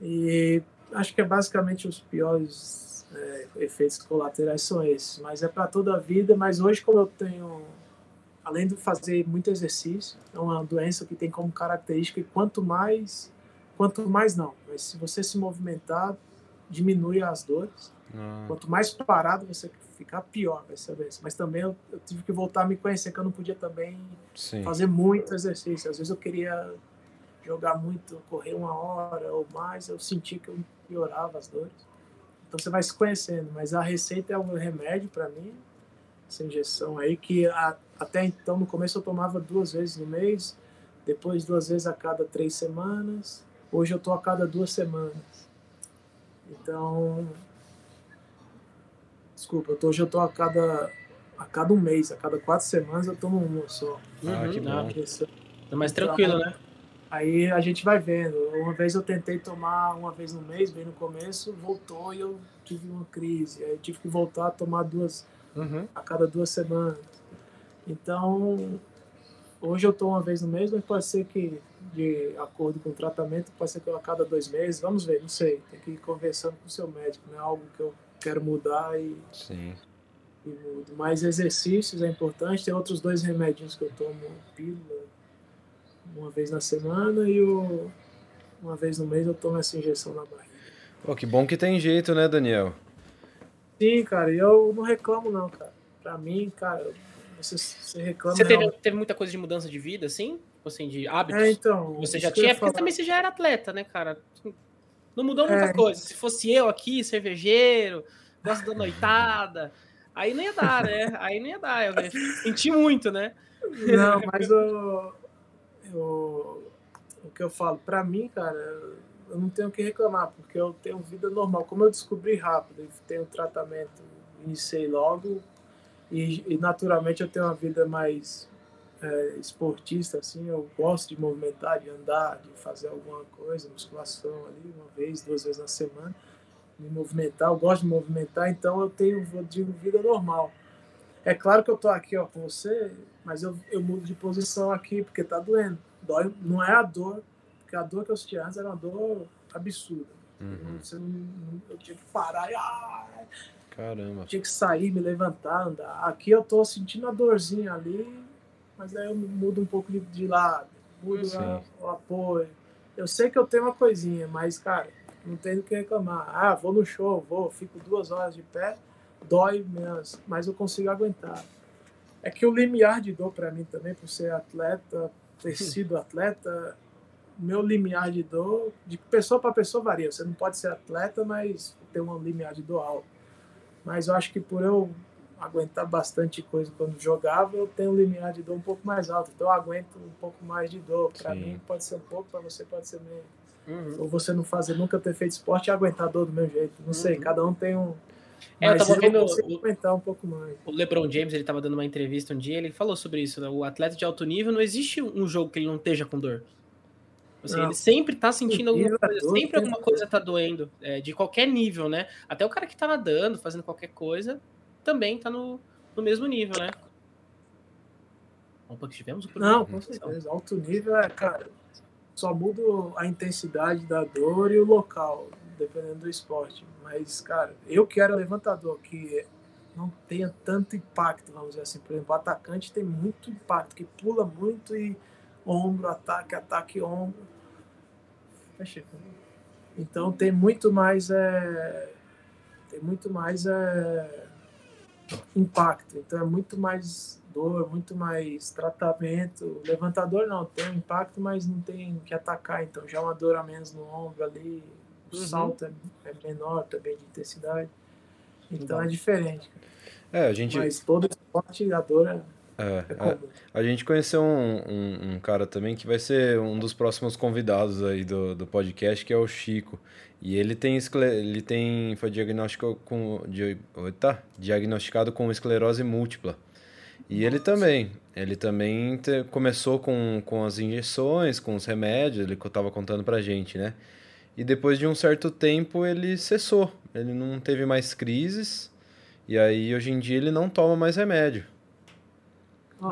E acho que é basicamente os piores é, efeitos colaterais são esses, mas é para toda a vida. Mas hoje, como eu tenho, além de fazer muito exercício, é uma doença que tem como característica que quanto mais, quanto mais não, mas se você se movimentar, diminui as dores. Ah. Quanto mais parado você ficar, pior vai ser a doença. Mas também eu, eu, tive que voltar a me conhecer, que eu não podia também Sim. fazer muito exercício. Às vezes eu queria jogar muito, correr uma hora ou mais, eu senti que eu piorava as dores. Então você vai se conhecendo, mas a receita é um remédio para mim, essa injeção aí, que a, até então no começo eu tomava duas vezes no mês, depois duas vezes a cada três semanas, hoje eu tô a cada duas semanas. Então, desculpa, eu tô, hoje eu tô a cada a cada um mês, a cada quatro semanas eu tomo uma só. Ah, que bom. Tá mais tranquilo, né? Aí a gente vai vendo. Uma vez eu tentei tomar uma vez no mês, bem no começo, voltou e eu tive uma crise. Aí eu tive que voltar a tomar duas uhum. a cada duas semanas. Então, hoje eu tomo uma vez no mês, mas pode ser que, de acordo com o tratamento, pode ser que eu a cada dois meses. Vamos ver, não sei. Tem que ir conversando com o seu médico, não é algo que eu quero mudar e. Sim. E mudo. Mas exercícios é importante. Tem outros dois remedinhos que eu tomo, pílula uma vez na semana e o, uma vez no mês eu tomo essa injeção na barriga. Pô, que bom que tem jeito, né, Daniel? Sim, cara, e eu não reclamo não, cara. Pra mim, cara, você, você reclama... Você teve, teve, muita coisa de mudança de vida, assim? Assim, de hábitos? É, então... Você já tinha, porque também você já era atleta, né, cara? Não mudou muita é. coisa. Se fosse eu aqui, cervejeiro, gosto da noitada, aí não ia dar, né? Aí não ia dar. Eu senti muito, né? Não, mas o eu, o que eu falo, para mim, cara, eu não tenho o que reclamar, porque eu tenho vida normal. Como eu descobri rápido, eu tenho tratamento, iniciei logo, e, e naturalmente eu tenho uma vida mais é, esportista, assim, eu gosto de movimentar, de andar, de fazer alguma coisa, musculação ali, uma vez, duas vezes na semana, me movimentar, eu gosto de movimentar, então eu tenho de vida normal. É claro que eu tô aqui ó, com você, mas eu, eu mudo de posição aqui porque tá doendo. Dói, não é a dor, porque a dor que eu senti antes era uma dor absurda. Uhum. Você não, eu tinha que parar e. Ah, Caramba. Tinha que sair, me levantar, andar. Aqui eu tô sentindo a dorzinha ali, mas aí eu mudo um pouco de, de lado, mudo a, o apoio. Eu sei que eu tenho uma coisinha, mas, cara, não tenho o que reclamar. Ah, vou no show, vou, fico duas horas de pé, dói, mas eu consigo aguentar. É que o limiar de dor para mim também, por ser atleta, ter sido atleta, meu limiar de dor, de pessoa para pessoa varia. Você não pode ser atleta, mas ter um limiar de dor alto. Mas eu acho que por eu aguentar bastante coisa quando jogava, eu tenho um limiar de dor um pouco mais alto. Então eu aguento um pouco mais de dor. Para mim pode ser um pouco, para você pode ser menos. Uhum. Ou você não fazer, nunca ter feito esporte e aguentar dor do meu jeito. Não uhum. sei, cada um tem um, é, eu tava vendo o, um pouco mais. o LeBron James, ele tava dando uma entrevista um dia, ele falou sobre isso, né? O atleta de alto nível não existe um jogo que ele não esteja com dor. Assim, ele sempre tá sentindo alguma coisa, sempre alguma coisa tá doendo, é, de qualquer nível, né? Até o cara que tá nadando, fazendo qualquer coisa, também tá no, no mesmo nível, né? Opa, que tivemos o Não, com certeza. Alto nível é, cara, só muda a intensidade da dor e o local dependendo do esporte. Mas, cara, eu quero levantador que não tenha tanto impacto, vamos dizer assim. Por exemplo, o atacante tem muito impacto, que pula muito e ombro, ataque, ataque, ombro. Então tem muito mais é, tem muito mais é, impacto. Então é muito mais dor, muito mais tratamento. levantador não, tem impacto, mas não tem que atacar. Então já é uma dor a menos no ombro ali, o uhum. salto é, é menor também de intensidade. Então é diferente. É, a gente... Mas todo esporte, a dor é. É, é a, a, gente conheceu um, um, um, cara também que vai ser um dos próximos convidados aí do, do podcast, que é o Chico. E ele tem, ele tem foi diagnóstico com, di, tá, diagnosticado com esclerose múltipla. E ele também, ele também te, começou com, com as injeções, com os remédios, ele estava contando pra gente, né? E depois de um certo tempo ele cessou. Ele não teve mais crises. E aí hoje em dia ele não toma mais remédio.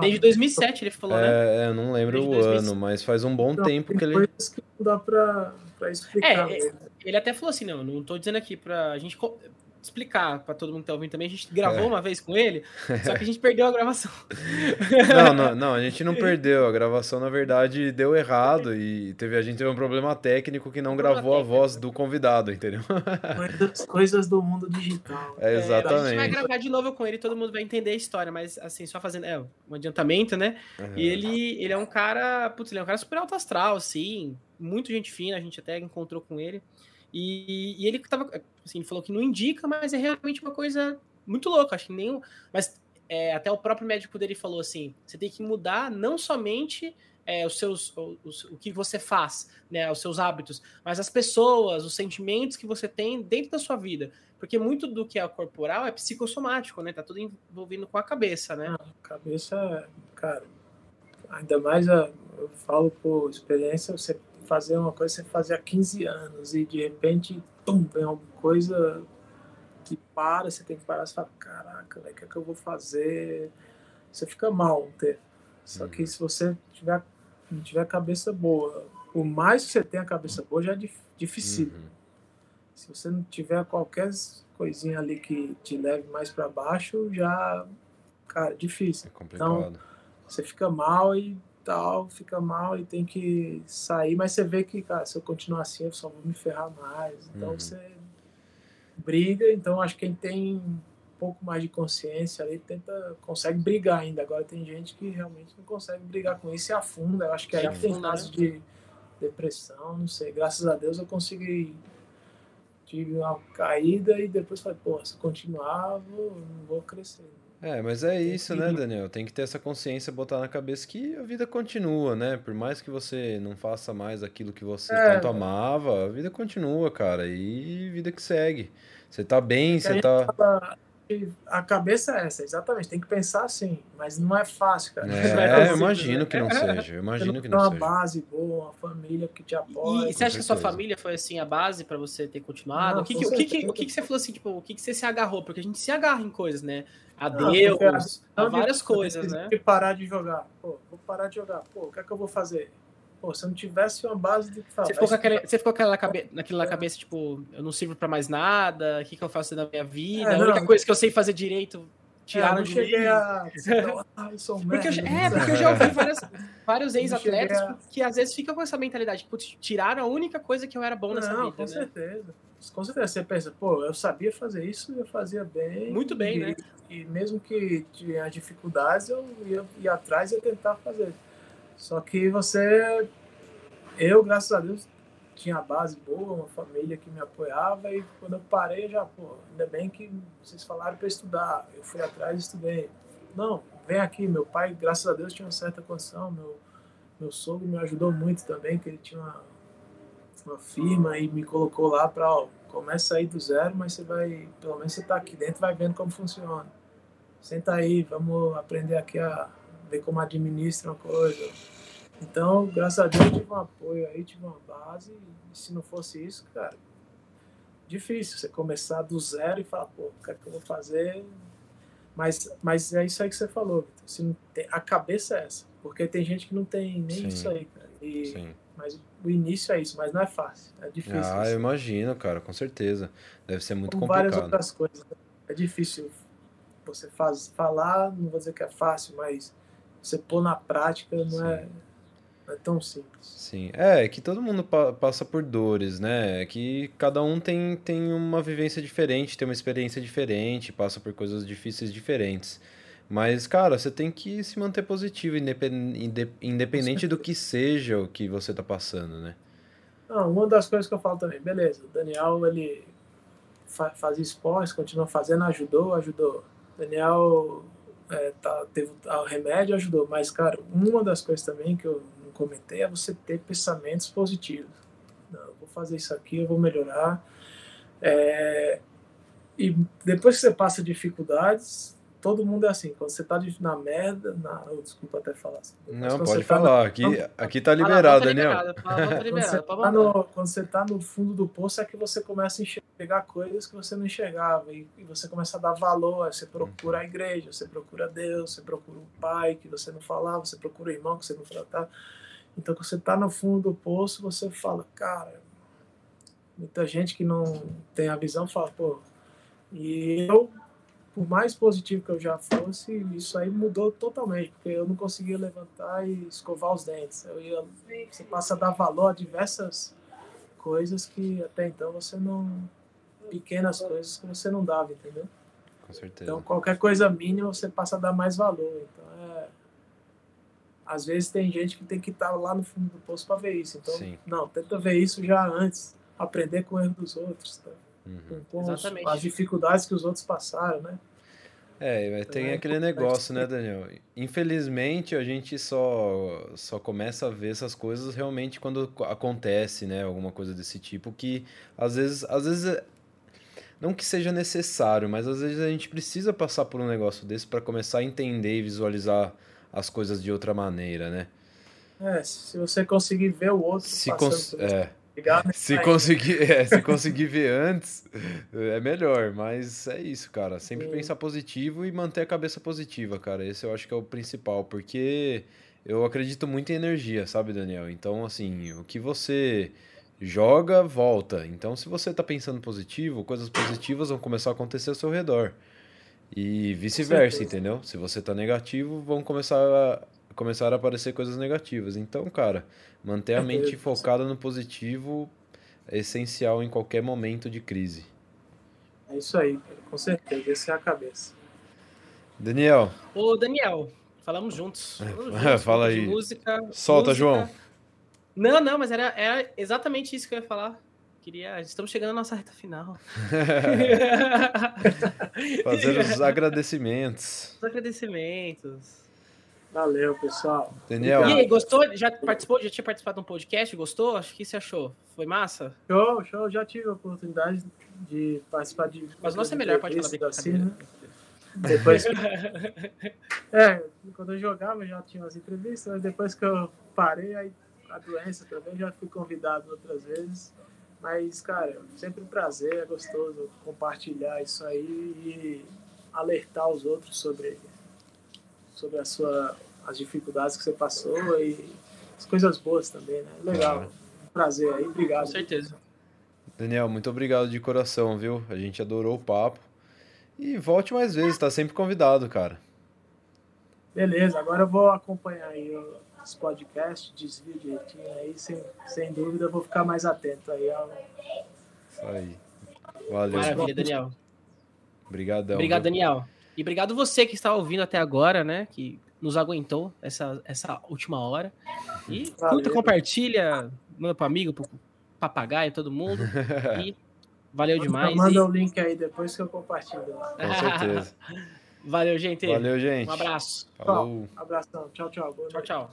Desde 2007 ele falou, é, né? É, eu não lembro Desde o 2007. ano, mas faz um bom não, tempo que ele. Coisas que não dá pra, pra explicar. É, ele até falou assim: não, não tô dizendo aqui pra gente explicar para todo mundo que tá ouvindo também. A gente gravou é. uma vez com ele, só que a gente perdeu a gravação. Não, não, não, a gente não perdeu. A gravação, na verdade, deu errado e teve, a gente teve um problema técnico que não gravou a voz do convidado, entendeu? Coisas, coisas do mundo digital. É, exatamente. a gente vai gravar de novo com ele, todo mundo vai entender a história, mas assim, só fazendo é, um adiantamento, né? Uhum. E ele, ele é um cara, putz, ele é um cara super alto astral, assim, muito gente fina, a gente até encontrou com ele. E, e ele tava, assim, falou que não indica, mas é realmente uma coisa muito louca. Acho que nem. Mas é, até o próprio médico dele falou assim: você tem que mudar não somente é, os seus, o que você faz, né, os seus hábitos, mas as pessoas, os sentimentos que você tem dentro da sua vida. Porque muito do que é corporal é psicossomático, né? Tá tudo envolvido com a cabeça, né? A cabeça, cara, ainda mais a, eu falo por experiência, você fazer uma coisa que você fazia há 15 anos e de repente, tum, vem alguma coisa que para, você tem que parar e fala, caraca, o que é que eu vou fazer? Você fica mal, ter. Só que uhum. se você tiver, tiver cabeça boa, por mais que você tenha a cabeça boa, já é difícil. Uhum. Se você não tiver qualquer coisinha ali que te leve mais para baixo, já, cara, difícil. É então, você fica mal e tal, fica mal e tem que sair, mas você vê que, cara, se eu continuar assim, eu só vou me ferrar mais. Então uhum. você briga, então acho que quem tem um pouco mais de consciência ali tenta, consegue brigar ainda. Agora tem gente que realmente não consegue brigar com isso e afunda. Eu acho que aí que tem casos né? de depressão, não sei. Graças a Deus eu consegui tive uma caída e depois falei, pô, se continuar, vou, não vou crescer. É, mas é isso, né, Daniel? Tem que ter essa consciência, botar na cabeça que a vida continua, né? Por mais que você não faça mais aquilo que você é. tanto amava, a vida continua, cara. E vida que segue. Você tá bem, você tá. A cabeça é essa, exatamente. Tem que pensar assim, mas não é fácil, cara. É, é eu imagino que não seja. Eu imagino que não, seja. uma base boa, uma família que te apoia. E, você acha que a sua família foi assim a base para você ter continuado? Não, o que, que, o, que, que, o que, que você falou assim, tipo, o que, que você se agarrou? Porque a gente se agarra em coisas, né? A Deus, a várias coisas, né? parar de jogar. Pô, vou parar de jogar. Pô, o que é que eu vou fazer? Pô, se eu não tivesse uma base do que fazer. Você ficou, com aquela, você ficou aquela cabe, naquilo na cabeça, tipo, eu não sirvo pra mais nada, o que, que eu faço na minha vida? É, a única coisa que eu sei fazer direito tiraram é, de mim. A... ah, porque eu, é, porque eu já ouvi várias, vários ex-atletas a... que às vezes ficam com essa mentalidade, tipo, tiraram a única coisa que eu era bom nessa não, vida. Com né? certeza. Com certeza. Você pensa, pô, eu sabia fazer isso, eu fazia bem. Muito bem, e, né? E mesmo que tinha dificuldades, eu ia, ia atrás e ia tentar fazer. Só que você eu, graças a Deus, tinha base boa, uma família que me apoiava e quando eu parei, já, pô, ainda bem que vocês falaram para estudar. Eu fui atrás e estudei. Não, vem aqui, meu pai, graças a Deus, tinha uma certa condição, meu, meu sogro me ajudou muito também, que ele tinha uma, uma firma e me colocou lá para, ó, começa aí do zero, mas você vai, pelo menos você tá aqui dentro, vai vendo como funciona. Senta aí, vamos aprender aqui a ver como administra uma coisa então, graças a Deus, tive um apoio aí, tive uma base. E se não fosse isso, cara, difícil você começar do zero e falar, pô, o que é que eu vou fazer? Mas, mas é isso aí que você falou, não tem, a cabeça é essa. Porque tem gente que não tem nem Sim. isso aí, cara. E, Sim. Mas o início é isso, mas não é fácil. É difícil. Ah, isso. eu imagino, cara, com certeza. Deve ser muito Como complicado. várias outras coisas. Né? É difícil você faz, falar, não vou dizer que é fácil, mas você pôr na prática não é é tão simples. Sim, é, é que todo mundo pa passa por dores, né? É que cada um tem, tem uma vivência diferente, tem uma experiência diferente, passa por coisas difíceis diferentes. Mas, cara, você tem que se manter positivo, independente do que seja o que você tá passando, né? Não, uma das coisas que eu falo também, beleza, o Daniel, ele fa fazia esporte, continua fazendo, ajudou, ajudou. Daniel é, tá, teve o remédio, ajudou. Mas, cara, uma das coisas também que eu comentei é você ter pensamentos positivos. Não, eu vou fazer isso aqui, eu vou melhorar. É, e depois que você passa dificuldades, todo mundo é assim. Quando você tá na merda. Na, oh, desculpa até falar assim. Não, pode falar. Tá aqui, aqui tá liberado, Daniel. quando, você tá no, fundo do poço é que você começa a enxergar coisas que você não enxergava. E, e você começa a dar valor. Você procura a igreja, você procura Deus, você procura o pai que você não falava, você procura o irmão que você não tratava. Então, quando você tá no fundo do poço, você fala, cara. Muita gente que não tem a visão fala, pô. E eu por mais positivo que eu já fosse, isso aí mudou totalmente, porque eu não conseguia levantar e escovar os dentes. Eu ia, você passa a dar valor a diversas coisas que até então você não. pequenas coisas que você não dava, entendeu? Com certeza. Então qualquer coisa mínima você passa a dar mais valor. Então é. Às vezes tem gente que tem que estar lá no fundo do poço para ver isso. Então, Sim. não, tenta ver isso já antes, aprender com o erro dos outros. Tá? Uhum. com os, as dificuldades que os outros passaram, né? É, tem é aquele negócio, né, Daniel? Infelizmente, a gente só, só começa a ver essas coisas realmente quando acontece, né? Alguma coisa desse tipo que, às vezes, às vezes é, não que seja necessário, mas às vezes a gente precisa passar por um negócio desse para começar a entender e visualizar as coisas de outra maneira, né? É, se você conseguir ver o outro se passando é. Se conseguir, é, se conseguir ver antes, é melhor. Mas é isso, cara. Sempre Sim. pensar positivo e manter a cabeça positiva, cara. Esse eu acho que é o principal, porque eu acredito muito em energia, sabe, Daniel? Então, assim, o que você joga, volta. Então, se você tá pensando positivo, coisas positivas vão começar a acontecer ao seu redor. E vice-versa, entendeu? Se você tá negativo, vão começar a, começar a aparecer coisas negativas. Então, cara, manter a mente focada no positivo é essencial em qualquer momento de crise. É isso aí, com certeza. Essa é a cabeça. Daniel. Ô, Daniel, falamos juntos. Falamos juntos Fala aí. Música, Solta, música. João. Não, não, mas era, era exatamente isso que eu ia falar. Queria, estamos chegando à nossa reta final. Fazer os agradecimentos. Os agradecimentos. Valeu, pessoal. Daniel. E aí, gostou? Já participou? Já tinha participado de um podcast? Gostou? Acho que você achou. Foi massa? Show, show. Já tive a oportunidade de participar de. Mas nossa é melhor, pode falar assim, né? Depois que... É, quando eu jogava já tinha umas entrevistas, mas depois que eu parei, aí a doença também, já fui convidado outras vezes. Mas, cara, sempre um prazer, é gostoso compartilhar isso aí e alertar os outros sobre sobre a sua, as dificuldades que você passou e as coisas boas também, né? Legal. Um prazer aí, obrigado. Com certeza. Daniel, muito obrigado de coração, viu? A gente adorou o papo. E volte mais vezes, tá sempre convidado, cara. Beleza, agora eu vou acompanhar aí os podcasts, desvio direitinho aí, sem, sem dúvida eu vou ficar mais atento aí. Ao... Isso aí. Valeu. Maravilha, Daniel. Obrigadão. Obrigado, Daniel. E obrigado você que está ouvindo até agora, né? Que nos aguentou essa, essa última hora. E Valeu. curta, compartilha, manda pro amigo, pro papagaio, todo mundo. E valeu demais. Manda e... o link aí depois que eu compartilho. Com certeza. valeu, gente. Valeu, gente. Um abraço. Falou. Abração. Tchau, tchau. Boa tchau, tchau.